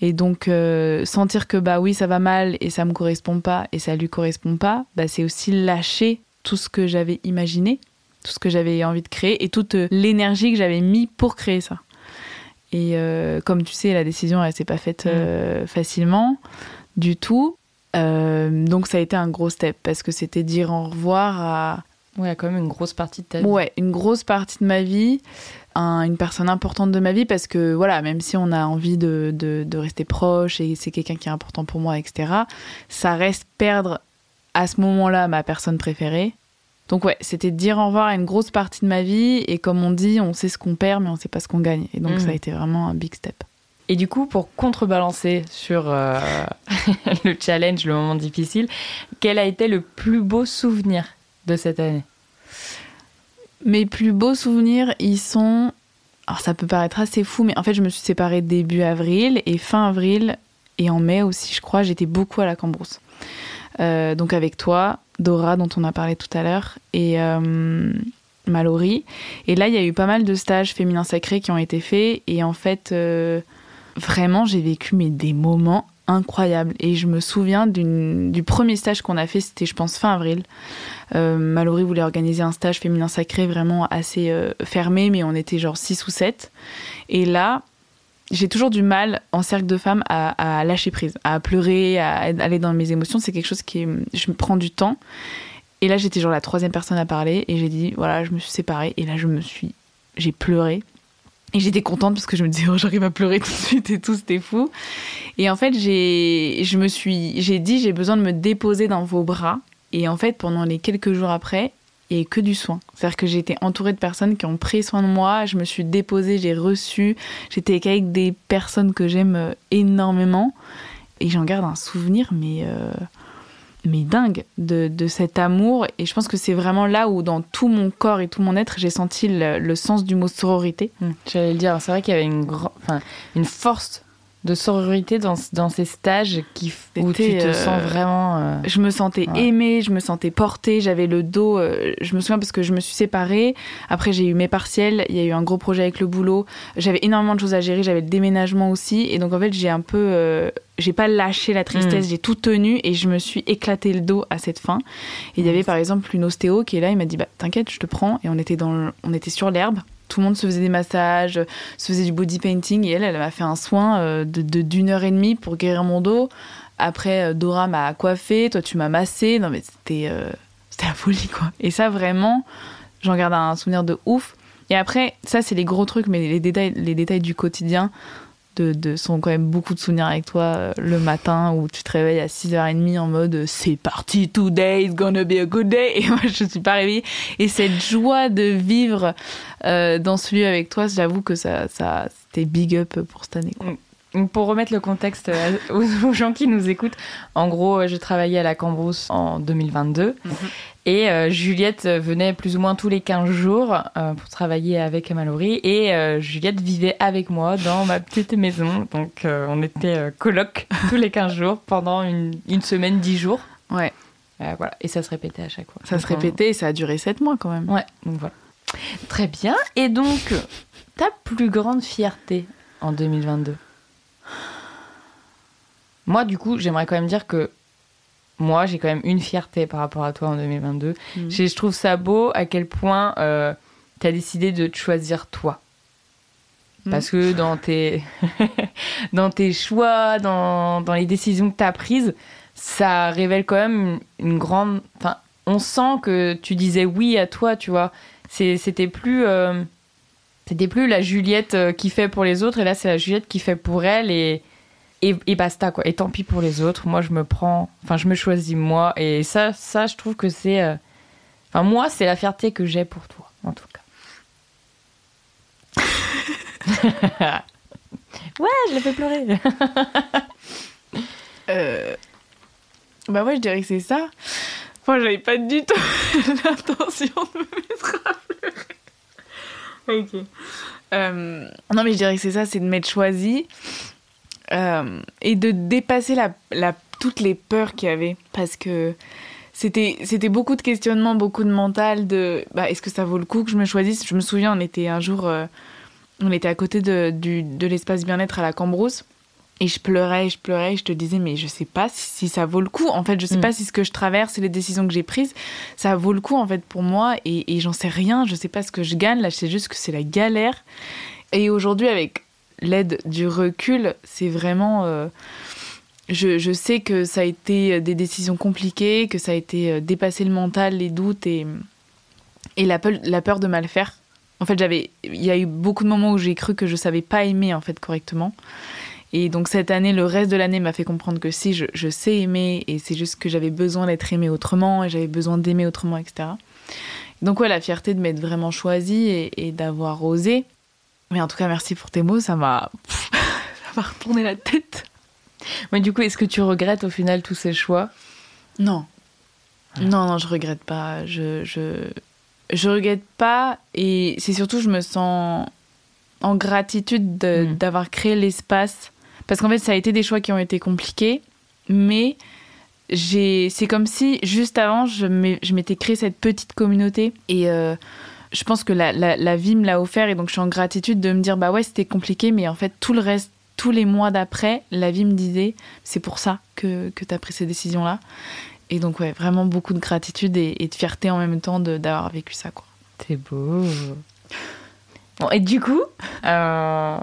Et donc euh, sentir que bah oui ça va mal et ça me correspond pas et ça lui correspond pas, bah, c'est aussi lâcher tout ce que j'avais imaginé, tout ce que j'avais envie de créer et toute l'énergie que j'avais mis pour créer ça. Et euh, comme tu sais, la décision, elle s'est pas faite mm. euh, facilement du tout. Euh, donc ça a été un gros step parce que c'était dire au revoir à. Ouais, quand même une grosse partie de ta vie. Ouais, une grosse partie de ma vie, une personne importante de ma vie parce que voilà, même si on a envie de, de, de rester proche et c'est quelqu'un qui est important pour moi, etc., ça reste perdre à ce moment-là ma personne préférée donc ouais, c'était dire au revoir à une grosse partie de ma vie et comme on dit, on sait ce qu'on perd mais on sait pas ce qu'on gagne. Et donc ça a mm. été vraiment un big step. Et du coup, pour contrebalancer sur euh, le challenge, le moment difficile, quel a été le plus beau souvenir de cette année? Mes plus beaux souvenirs, ils sont... Alors ça peut paraître assez fou, mais en fait je me suis séparée début avril et fin avril et en mai aussi, je crois, j'étais beaucoup à la Cambrousse. Euh, donc avec toi, Dora, dont on a parlé tout à l'heure, et euh, Mallory. Et là, il y a eu pas mal de stages féminins sacrés qui ont été faits. Et en fait, euh, vraiment, j'ai vécu mais, des moments incroyables. Et je me souviens du premier stage qu'on a fait, c'était, je pense, fin avril. Euh, Mallory voulait organiser un stage féminin sacré vraiment assez fermé, mais on était genre 6 ou 7. Et là, j'ai toujours du mal en cercle de femmes à, lâcher prise, à pleurer, à aller dans mes émotions. C'est quelque chose qui je me prends du temps. Et là, j'étais genre la troisième personne à parler et j'ai dit voilà, je me suis séparée. Et là, je me suis, j'ai pleuré. Et j'étais contente parce que je me disais oh, j'arrive à pleurer tout de suite et tout, c'était fou. Et en fait, j'ai, je me suis, j'ai dit j'ai besoin de me déposer dans vos bras. Et en fait, pendant les quelques jours après, que du soin. C'est-à-dire que j'ai été entourée de personnes qui ont pris soin de moi, je me suis déposée, j'ai reçu, j'étais avec des personnes que j'aime euh, énormément et j'en garde un souvenir mais euh, mais dingue de, de, cet amour et je pense que c'est vraiment là où dans tout mon corps et tout mon être j'ai senti le, sens du mot sororité. Mmh. J'allais le dire, c'est vrai qu'il y avait une force de sororité dans, dans ces stages qui, où tu te sens euh, vraiment. Euh, je me sentais aimée, je me sentais portée, j'avais le dos. Euh, je me souviens parce que je me suis séparée. Après, j'ai eu mes partiels, il y a eu un gros projet avec le boulot. J'avais énormément de choses à gérer, j'avais le déménagement aussi. Et donc, en fait, j'ai un peu. j'ai pas lâché la tristesse, mm. j'ai tout tenu et je me suis éclaté le dos à cette fin. Et il y avait par exemple une ostéo qui est là, il m'a dit bah t'inquiète, je te prends. Et on était dans, on était sur l'herbe tout le monde se faisait des massages, se faisait du body painting et elle, elle m'a fait un soin euh, de d'une heure et demie pour guérir mon dos. Après, euh, Dora m'a coiffé, toi tu m'as massé. Non mais c'était euh, c'était la folie quoi. Et ça vraiment, j'en garde un souvenir de ouf. Et après, ça c'est les gros trucs, mais les détails, les détails du quotidien de, sont quand même beaucoup de souvenirs avec toi euh, le matin où tu te réveilles à 6h30 en mode euh, c'est parti, today is gonna be a good day. Et moi, je suis pas réveillée. Et cette joie de vivre euh, dans ce lieu avec toi, j'avoue que ça, ça c'était big up pour cette année. Quoi. Pour remettre le contexte aux gens qui nous écoutent, en gros, je travaillais à la Cambrousse en 2022 et euh, Juliette venait plus ou moins tous les 15 jours euh, pour travailler avec Mallory. Et euh, Juliette vivait avec moi dans ma petite maison. Donc on était coloc tous les 15 jours pendant une, une semaine, 10 jours. Ouais. voilà. Et ça se répétait à chaque fois. Ça se répétait et ça a duré 7 mois quand même. Ouais, donc voilà. Très bien. Et donc, ta plus grande fierté en 2022 Moi, du coup, j'aimerais quand même dire que moi, j'ai quand même une fierté par rapport à toi en 2022. Mhm. Je trouve ça beau à quel point euh, tu as décidé de te choisir toi. Mhm. Parce que dans tes, dans tes choix, dans, dans les décisions que tu as prises, ça révèle quand même une, grande. Enfin, on sent que tu disais oui à toi, tu vois. C'était plus. Euh, c'était plus la Juliette euh, qui fait pour les autres, et là, c'est la Juliette qui fait pour elle. Et, et, basta quoi. Et tant pis pour les autres. Moi, je me prends, enfin, je me choisis moi. Et ça, ça, je trouve que c'est, euh, enfin, moi, c'est la fierté que j'ai pour toi, en tout cas. ouais, je l'ai fait pleurer. euh... Bah ouais, je dirais que c'est ça. Moi, j'avais pas du tout l'intention de me mettre à pleurer. Ok. Euh, non, mais je dirais que c'est ça, c'est de m'être choisi euh, et de dépasser la, la, toutes les peurs qu'il y avait. Parce que c'était, c'était beaucoup de questionnements, beaucoup de mental, de bah, est-ce que ça vaut le coup que je me choisisse? Je me souviens, on était un jour, euh, on était à côté de, du, de l'espace bien-être à la Cambrousse. Et je pleurais, je pleurais, je te disais, mais je sais pas si, ça vaut le coup. En fait, je sais mm. pas si ce que je traverse et les décisions que j'ai prises, ça vaut le coup, en fait, pour moi. Et, et j'en sais rien, je sais pas ce que je gagne. Là, je sais juste que c'est la galère. Et aujourd'hui, avec l'aide du recul, c'est vraiment. Euh, je, je, sais que ça a été des décisions compliquées, que ça a été euh, dépasser le mental, les doutes et, et la, peur, la peur de mal faire. En fait, j'avais, il y a eu beaucoup de moments où j'ai cru que je savais pas aimer en fait correctement. Et donc cette année, le reste de l'année m'a fait comprendre que si, je, sais aimer, et c'est juste que j'avais besoin d'être aimée autrement, et j'avais besoin d'aimer autrement, etc. Donc ouais, la fierté de m'être vraiment choisie et d'avoir osé. Mais en tout cas, merci pour tes mots, ça m'a, ça m'a retourné la tête. Mais du coup, est-ce que tu regrettes au final tous ces choix? Non. Non, non, je regrette pas. Je, je, je regrette pas, et c'est surtout, je me sens en gratitude mm. d'avoir créé l'espace parce qu'en fait, ça a été des choix qui ont été compliqués, mais c'est comme si juste avant, je m'étais créé cette petite communauté et euh, je pense que la, la, vie me l'a offert et donc je suis en gratitude de me dire bah ouais, c'était compliqué, mais en fait, tout le reste, tous les mois d'après, la vie me disait c'est pour ça que, que tu as pris ces décisions-là. Et donc, ouais, vraiment beaucoup de gratitude et, de fierté en même temps d'avoir vécu ça, quoi. C'est beau. Bon, et du coup, euh,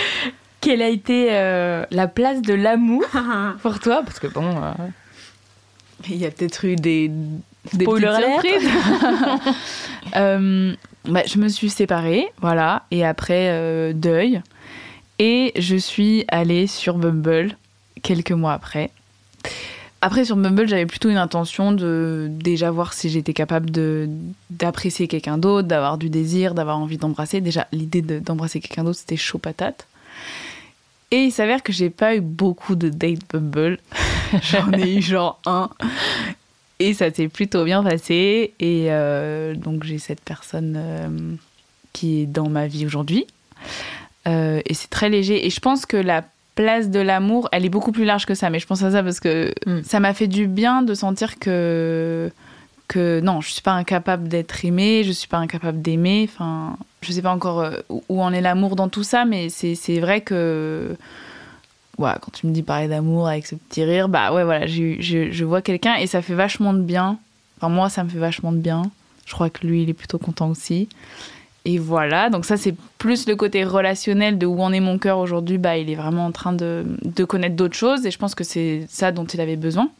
quelle a été euh, la place de l'amour pour toi? Parce que bon. Euh, il y a peut-être eu des, des surprises. euh, bah, je me suis séparée, voilà, et après euh, deuil. Et je suis allée sur Bumble quelques mois après. Après, sur Bumble, j'avais plutôt une intention de déjà voir si j'étais capable d'apprécier quelqu'un d'autre, d'avoir du désir, d'avoir envie d'embrasser. Déjà, l'idée d'embrasser quelqu'un d'autre, c'était chaud patate. Et il s'avère que j'ai pas eu beaucoup de dates Bumble. J'en ai eu genre un. Et ça s'est plutôt bien passé. Et euh, donc j'ai cette personne euh, qui est dans ma vie aujourd'hui. Euh, et c'est très léger. Et je pense que la place de l'amour, elle est beaucoup plus large que ça. Mais je pense à ça parce que mm. ça m'a fait du bien de sentir que que non, je suis pas incapable d'être aimée, je suis pas incapable d'aimer. Enfin, je sais pas encore où en est l'amour dans tout ça, mais c'est vrai que quand tu me dis parler d'amour avec ce petit rire, bah ouais, voilà, je, je vois quelqu'un et ça fait vachement de bien. Enfin, moi, ça me fait vachement de bien. Je crois que lui, il est plutôt content aussi. Et voilà, donc ça, c'est plus le côté relationnel de où en est mon cœur aujourd'hui. Bah, il est vraiment en train de, de connaître d'autres choses et je pense que c'est ça dont il avait besoin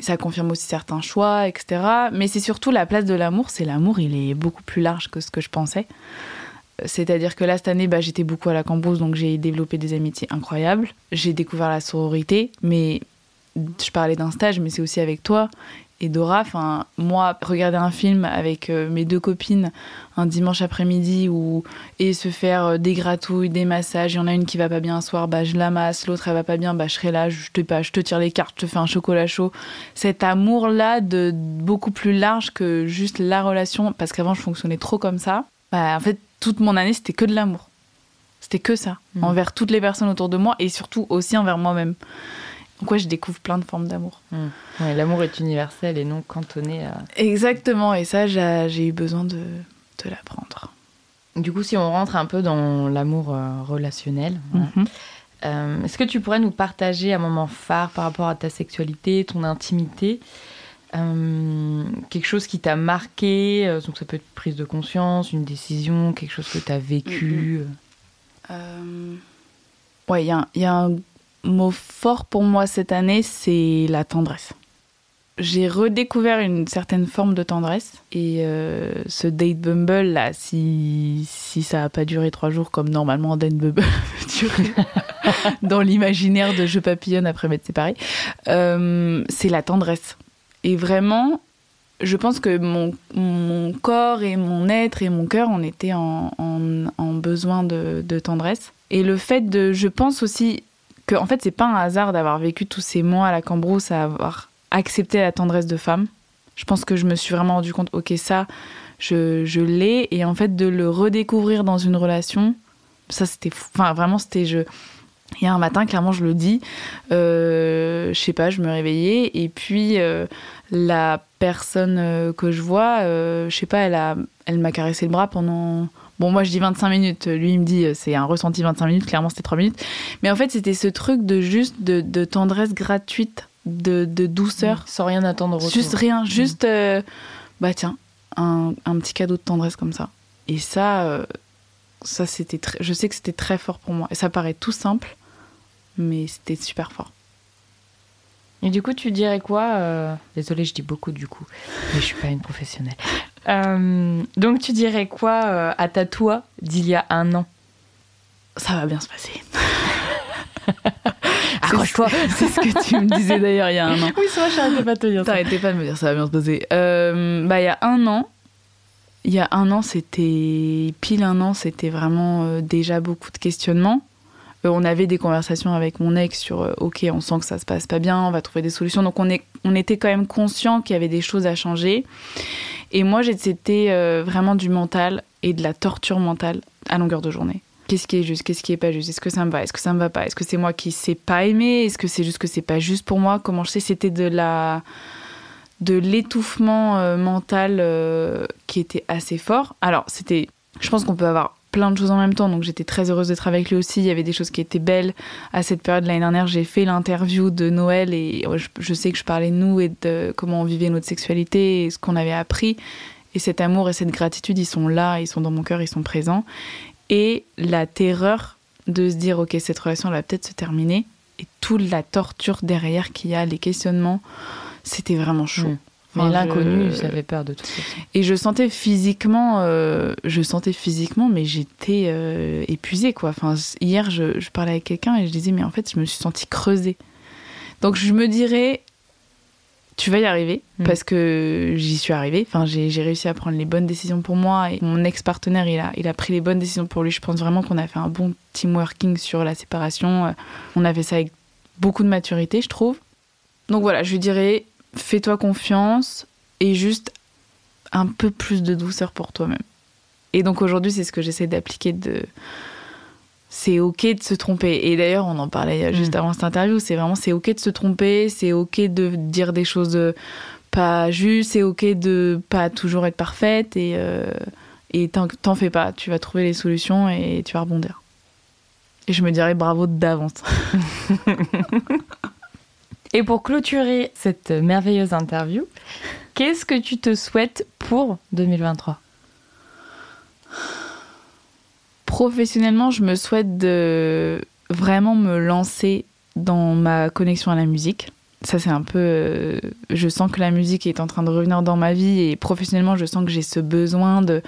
ça confirme aussi certains choix, etc. Mais c'est surtout la place de l'amour. C'est l'amour, il est beaucoup plus large que ce que je pensais. C'est-à-dire que là, cette année, bah, j'étais beaucoup à la Cambrousse, donc j'ai développé des amitiés incroyables. J'ai découvert la sororité, mais je parlais d'un stage, mais c'est aussi avec toi et Dora. Enfin, moi, regarder un film avec euh, mes deux copines un dimanche après-midi ou et se faire euh, des gratouilles, des massages. Il y en a une qui va pas bien un soir, bah je la masse. L'autre elle va pas bien, bah je serai là, je te pas, je te tire les cartes, je te fais un chocolat chaud. Cet amour là de beaucoup plus large que juste la relation, parce qu'avant je fonctionnais trop comme ça. Bah, en fait, toute mon année c'était que de l'amour. C'était que ça, mmh. envers toutes les personnes autour de moi et surtout aussi envers moi-même. Donc ouais, je découvre plein de formes d'amour. Hmm. L'amour est universel et non cantonné à... Exactement, et ça, j'ai eu besoin de, de l'apprendre. Du coup, si on rentre un peu dans l'amour euh, relationnel, mhm. euh, est-ce que tu pourrais nous partager un moment phare par rapport à ta sexualité, ton intimité euh, quelque chose qui t'a marqué, donc ça peut être prise de conscience, une décision, quelque chose que tu as vécu. Ouais, il y, y, a un mot fort pour moi cette année, c'est la tendresse. J'ai redécouvert une certaine forme de tendresse et euh, ce date Bumble là, si, si ça n'a pas duré trois jours comme normalement un date Bumble durer dans l'imaginaire de je papillonne après m'être séparée, euh, c'est la tendresse. Et vraiment, je pense que mon, mon, corps et mon être et mon cœur, on était en, en, en besoin de, de, tendresse. Et le fait de, je pense aussi, en fait c'est pas un hasard d'avoir vécu tous ces mois à la Cambrousse à avoir accepté la tendresse de femme. Je pense que je me suis vraiment rendu compte, ok ça, je, je l'ai et en fait de le redécouvrir dans une relation, Ça, c'était Enfin, vraiment, c'était. Il y a un matin, clairement, je le dis. Euh, je sais pas, je me réveillais. Et puis, euh, la personne euh, que je vois, je sais pas, elle m'a elle caressé le bras pendant. Bon, moi, je dis 25 minutes. Lui, il me dit, c'est un ressenti 25 minutes. Clairement, c'était 3 minutes. Mais en fait, c'était ce truc de juste de, tendresse gratuite, de, douceur. Sans rien attendre au Juste rien. Juste, bah tiens, un, un, petit cadeau de tendresse comme ça. Et ça, ça c'était je sais que c'était très fort pour moi. Et ça paraît tout simple, mais c'était super fort. Et du coup, tu dirais quoi euh... Désolée, je dis beaucoup du coup, mais je suis pas une professionnelle. Euh, donc, tu dirais quoi euh, à ta toi d'il y a un an? Ça va bien se passer. Accroche-toi. C'est ce que tu me disais d'ailleurs il y a un an. Oui, c'est vrai, j'arrêtais pas de te dire ça. T'arrêtais pas de me dire ça va bien se passer. Bah, il y a un an, il y a un an, c'était pile un an, c'était vraiment déjà beaucoup de questionnements. Euh, on avait des conversations avec mon ex sur euh, OK, on sent que ça se passe pas bien, on va trouver des solutions. Donc on, est, on était quand même conscient qu'il y avait des choses à changer. Et moi, c'était vraiment du mental et de la torture mentale à longueur de journée. Qu'est-ce qui est juste Qu'est-ce qui est pas juste? Est-ce que ça me va? Est-ce que ça me va pas? Est-ce que c'est moi qui sais pas aimer? Est-ce que c'est juste que c'est pas juste pour moi? Comment je sais? C'était de la de l'étouffement euh, mental euh, qui était assez fort. Alors, c'était. Je pense qu'on peut avoir plein de choses en même temps, donc j'étais très heureuse d'être avec lui aussi. Il y avait des choses qui étaient belles. À cette période l'année dernière, j'ai fait l'interview de Noël et je, sais que je parlais de nous et de comment on vivait notre sexualité et ce qu'on avait appris. Et cet amour et cette gratitude, ils sont là, ils sont dans mon cœur, ils sont présents. Et la terreur de se dire, ok, cette relation elle va peut-être se terminer. Et toute la torture derrière qu'il y a, les questionnements c'était vraiment chaud. Mais l'inconnu, j'avais peur de tout ça. Et je sentais physiquement, euh, je sentais physiquement, mais j'étais euh, épuisée quoi. Enfin, hier, je, je parlais avec quelqu'un et je disais, mais en fait, je me suis sentie creusée. Donc je me dirais, tu vas y arriver mm. parce que j'y suis arrivée. Enfin, j'ai réussi à prendre les bonnes décisions pour moi et mon ex-partenaire, il a, il a pris les bonnes décisions pour lui. Je pense vraiment qu'on a fait un bon team working sur la séparation. On a fait ça avec beaucoup de maturité, je trouve. Donc voilà, je lui dirais, fais-toi confiance et juste un peu plus de douceur pour toi-même. Et donc aujourd'hui, c'est ce que j'essaie d'appliquer de c'est ok de se tromper. Et d'ailleurs, on en parlait juste mm. avant cette interview, c'est vraiment c'est ok de se tromper, c'est ok de dire des choses pas justes, c'est ok de pas toujours être parfaite et, euh, et t'en fais pas, tu vas trouver les solutions et tu vas rebondir. Et je me dirais bravo d'avance. Et pour clôturer cette merveilleuse interview, qu'est-ce que tu te souhaites pour 2023 Professionnellement, je me souhaite de vraiment me lancer dans ma connexion à la musique. Ça, c'est un peu. Euh, je sens que la musique est en train de revenir dans ma vie et professionnellement, je sens que j'ai ce besoin de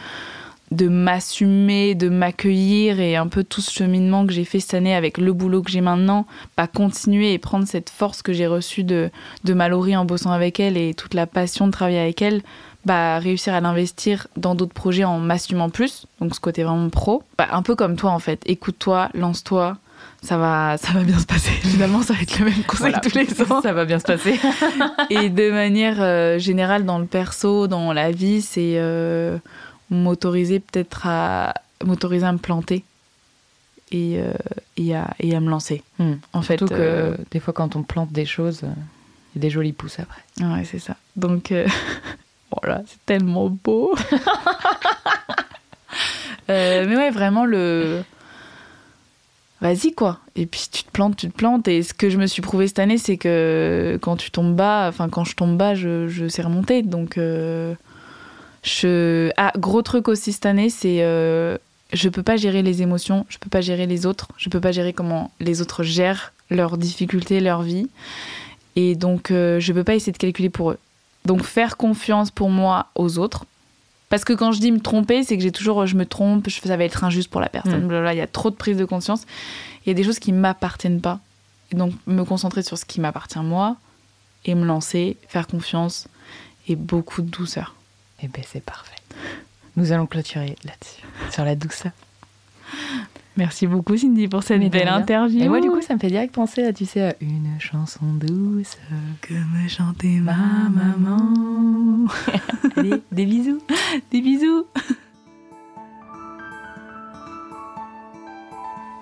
de m'assumer, de m'accueillir et un peu tout ce cheminement que j'ai fait cette année avec le boulot que j'ai maintenant, pas continuer et prendre cette force que j'ai reçue de, de Mallory en bossant avec elle et toute la passion de travailler avec elle, bah, réussir à l'investir dans d'autres projets en m'assumant plus, donc ce côté vraiment pro. Bah, un peu comme toi en fait, écoute-toi, lance-toi, ça va, ça va bien se passer. Finalement, ça va être le même conseil tous les ans. ça va bien se passer. et de manière euh, générale, dans le perso, dans la vie, c'est euh, m'autoriser peut-être à m'autoriser à me planter et, euh, et, à, et, à, me lancer. Hmm. En fait, que euh, des fois quand on plante des choses, il y a des jolies pousses après. Ouais, c'est ça. Donc voilà, euh, c'est tellement beau. mais ouais, vraiment le vas-y quoi. Et puis tu te plantes, tu te plantes. Et ce que je me suis prouvé cette année, c'est que quand tu tombes bas, enfin quand je tombe bas, je, je sais remonter. Donc je... Ah, gros truc aussi cette année, c'est euh, je peux pas gérer les émotions, je peux pas gérer les autres, je peux pas gérer comment les autres gèrent leurs difficultés, leur vie. Et donc, euh, je peux pas essayer de calculer pour eux. Donc, faire confiance pour moi aux autres. Parce que quand je dis me tromper, c'est que j'ai toujours, je me trompe, je, ça va être injuste pour la personne. Mm. Il y a trop de prise de conscience. Il y a des choses qui m'appartiennent pas. Et donc, me concentrer sur ce qui m'appartient moi et me lancer, faire confiance et beaucoup de douceur. Eh bien, c'est parfait. Nous allons clôturer là-dessus, sur la douceur. Merci beaucoup Cindy pour cette belle interview. Et moi du coup ça me fait direct penser à tu sais à une chanson douce que me chantait ma maman. Allez, des bisous. Des bisous.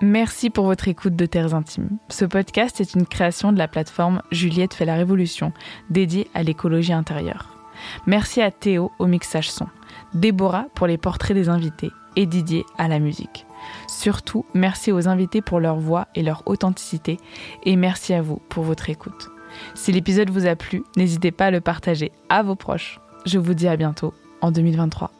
Merci pour votre écoute de Terres Intimes. Ce podcast est une création de la plateforme Juliette fait la révolution, dédiée à l'écologie intérieure. Merci à Théo au mixage son, Déborah pour les portraits des invités et Didier à la musique. Surtout, merci aux invités pour leur voix et leur authenticité et merci à vous pour votre écoute. Si l'épisode vous a plu, n'hésitez pas à le partager à vos proches. Je vous dis à bientôt en 2023.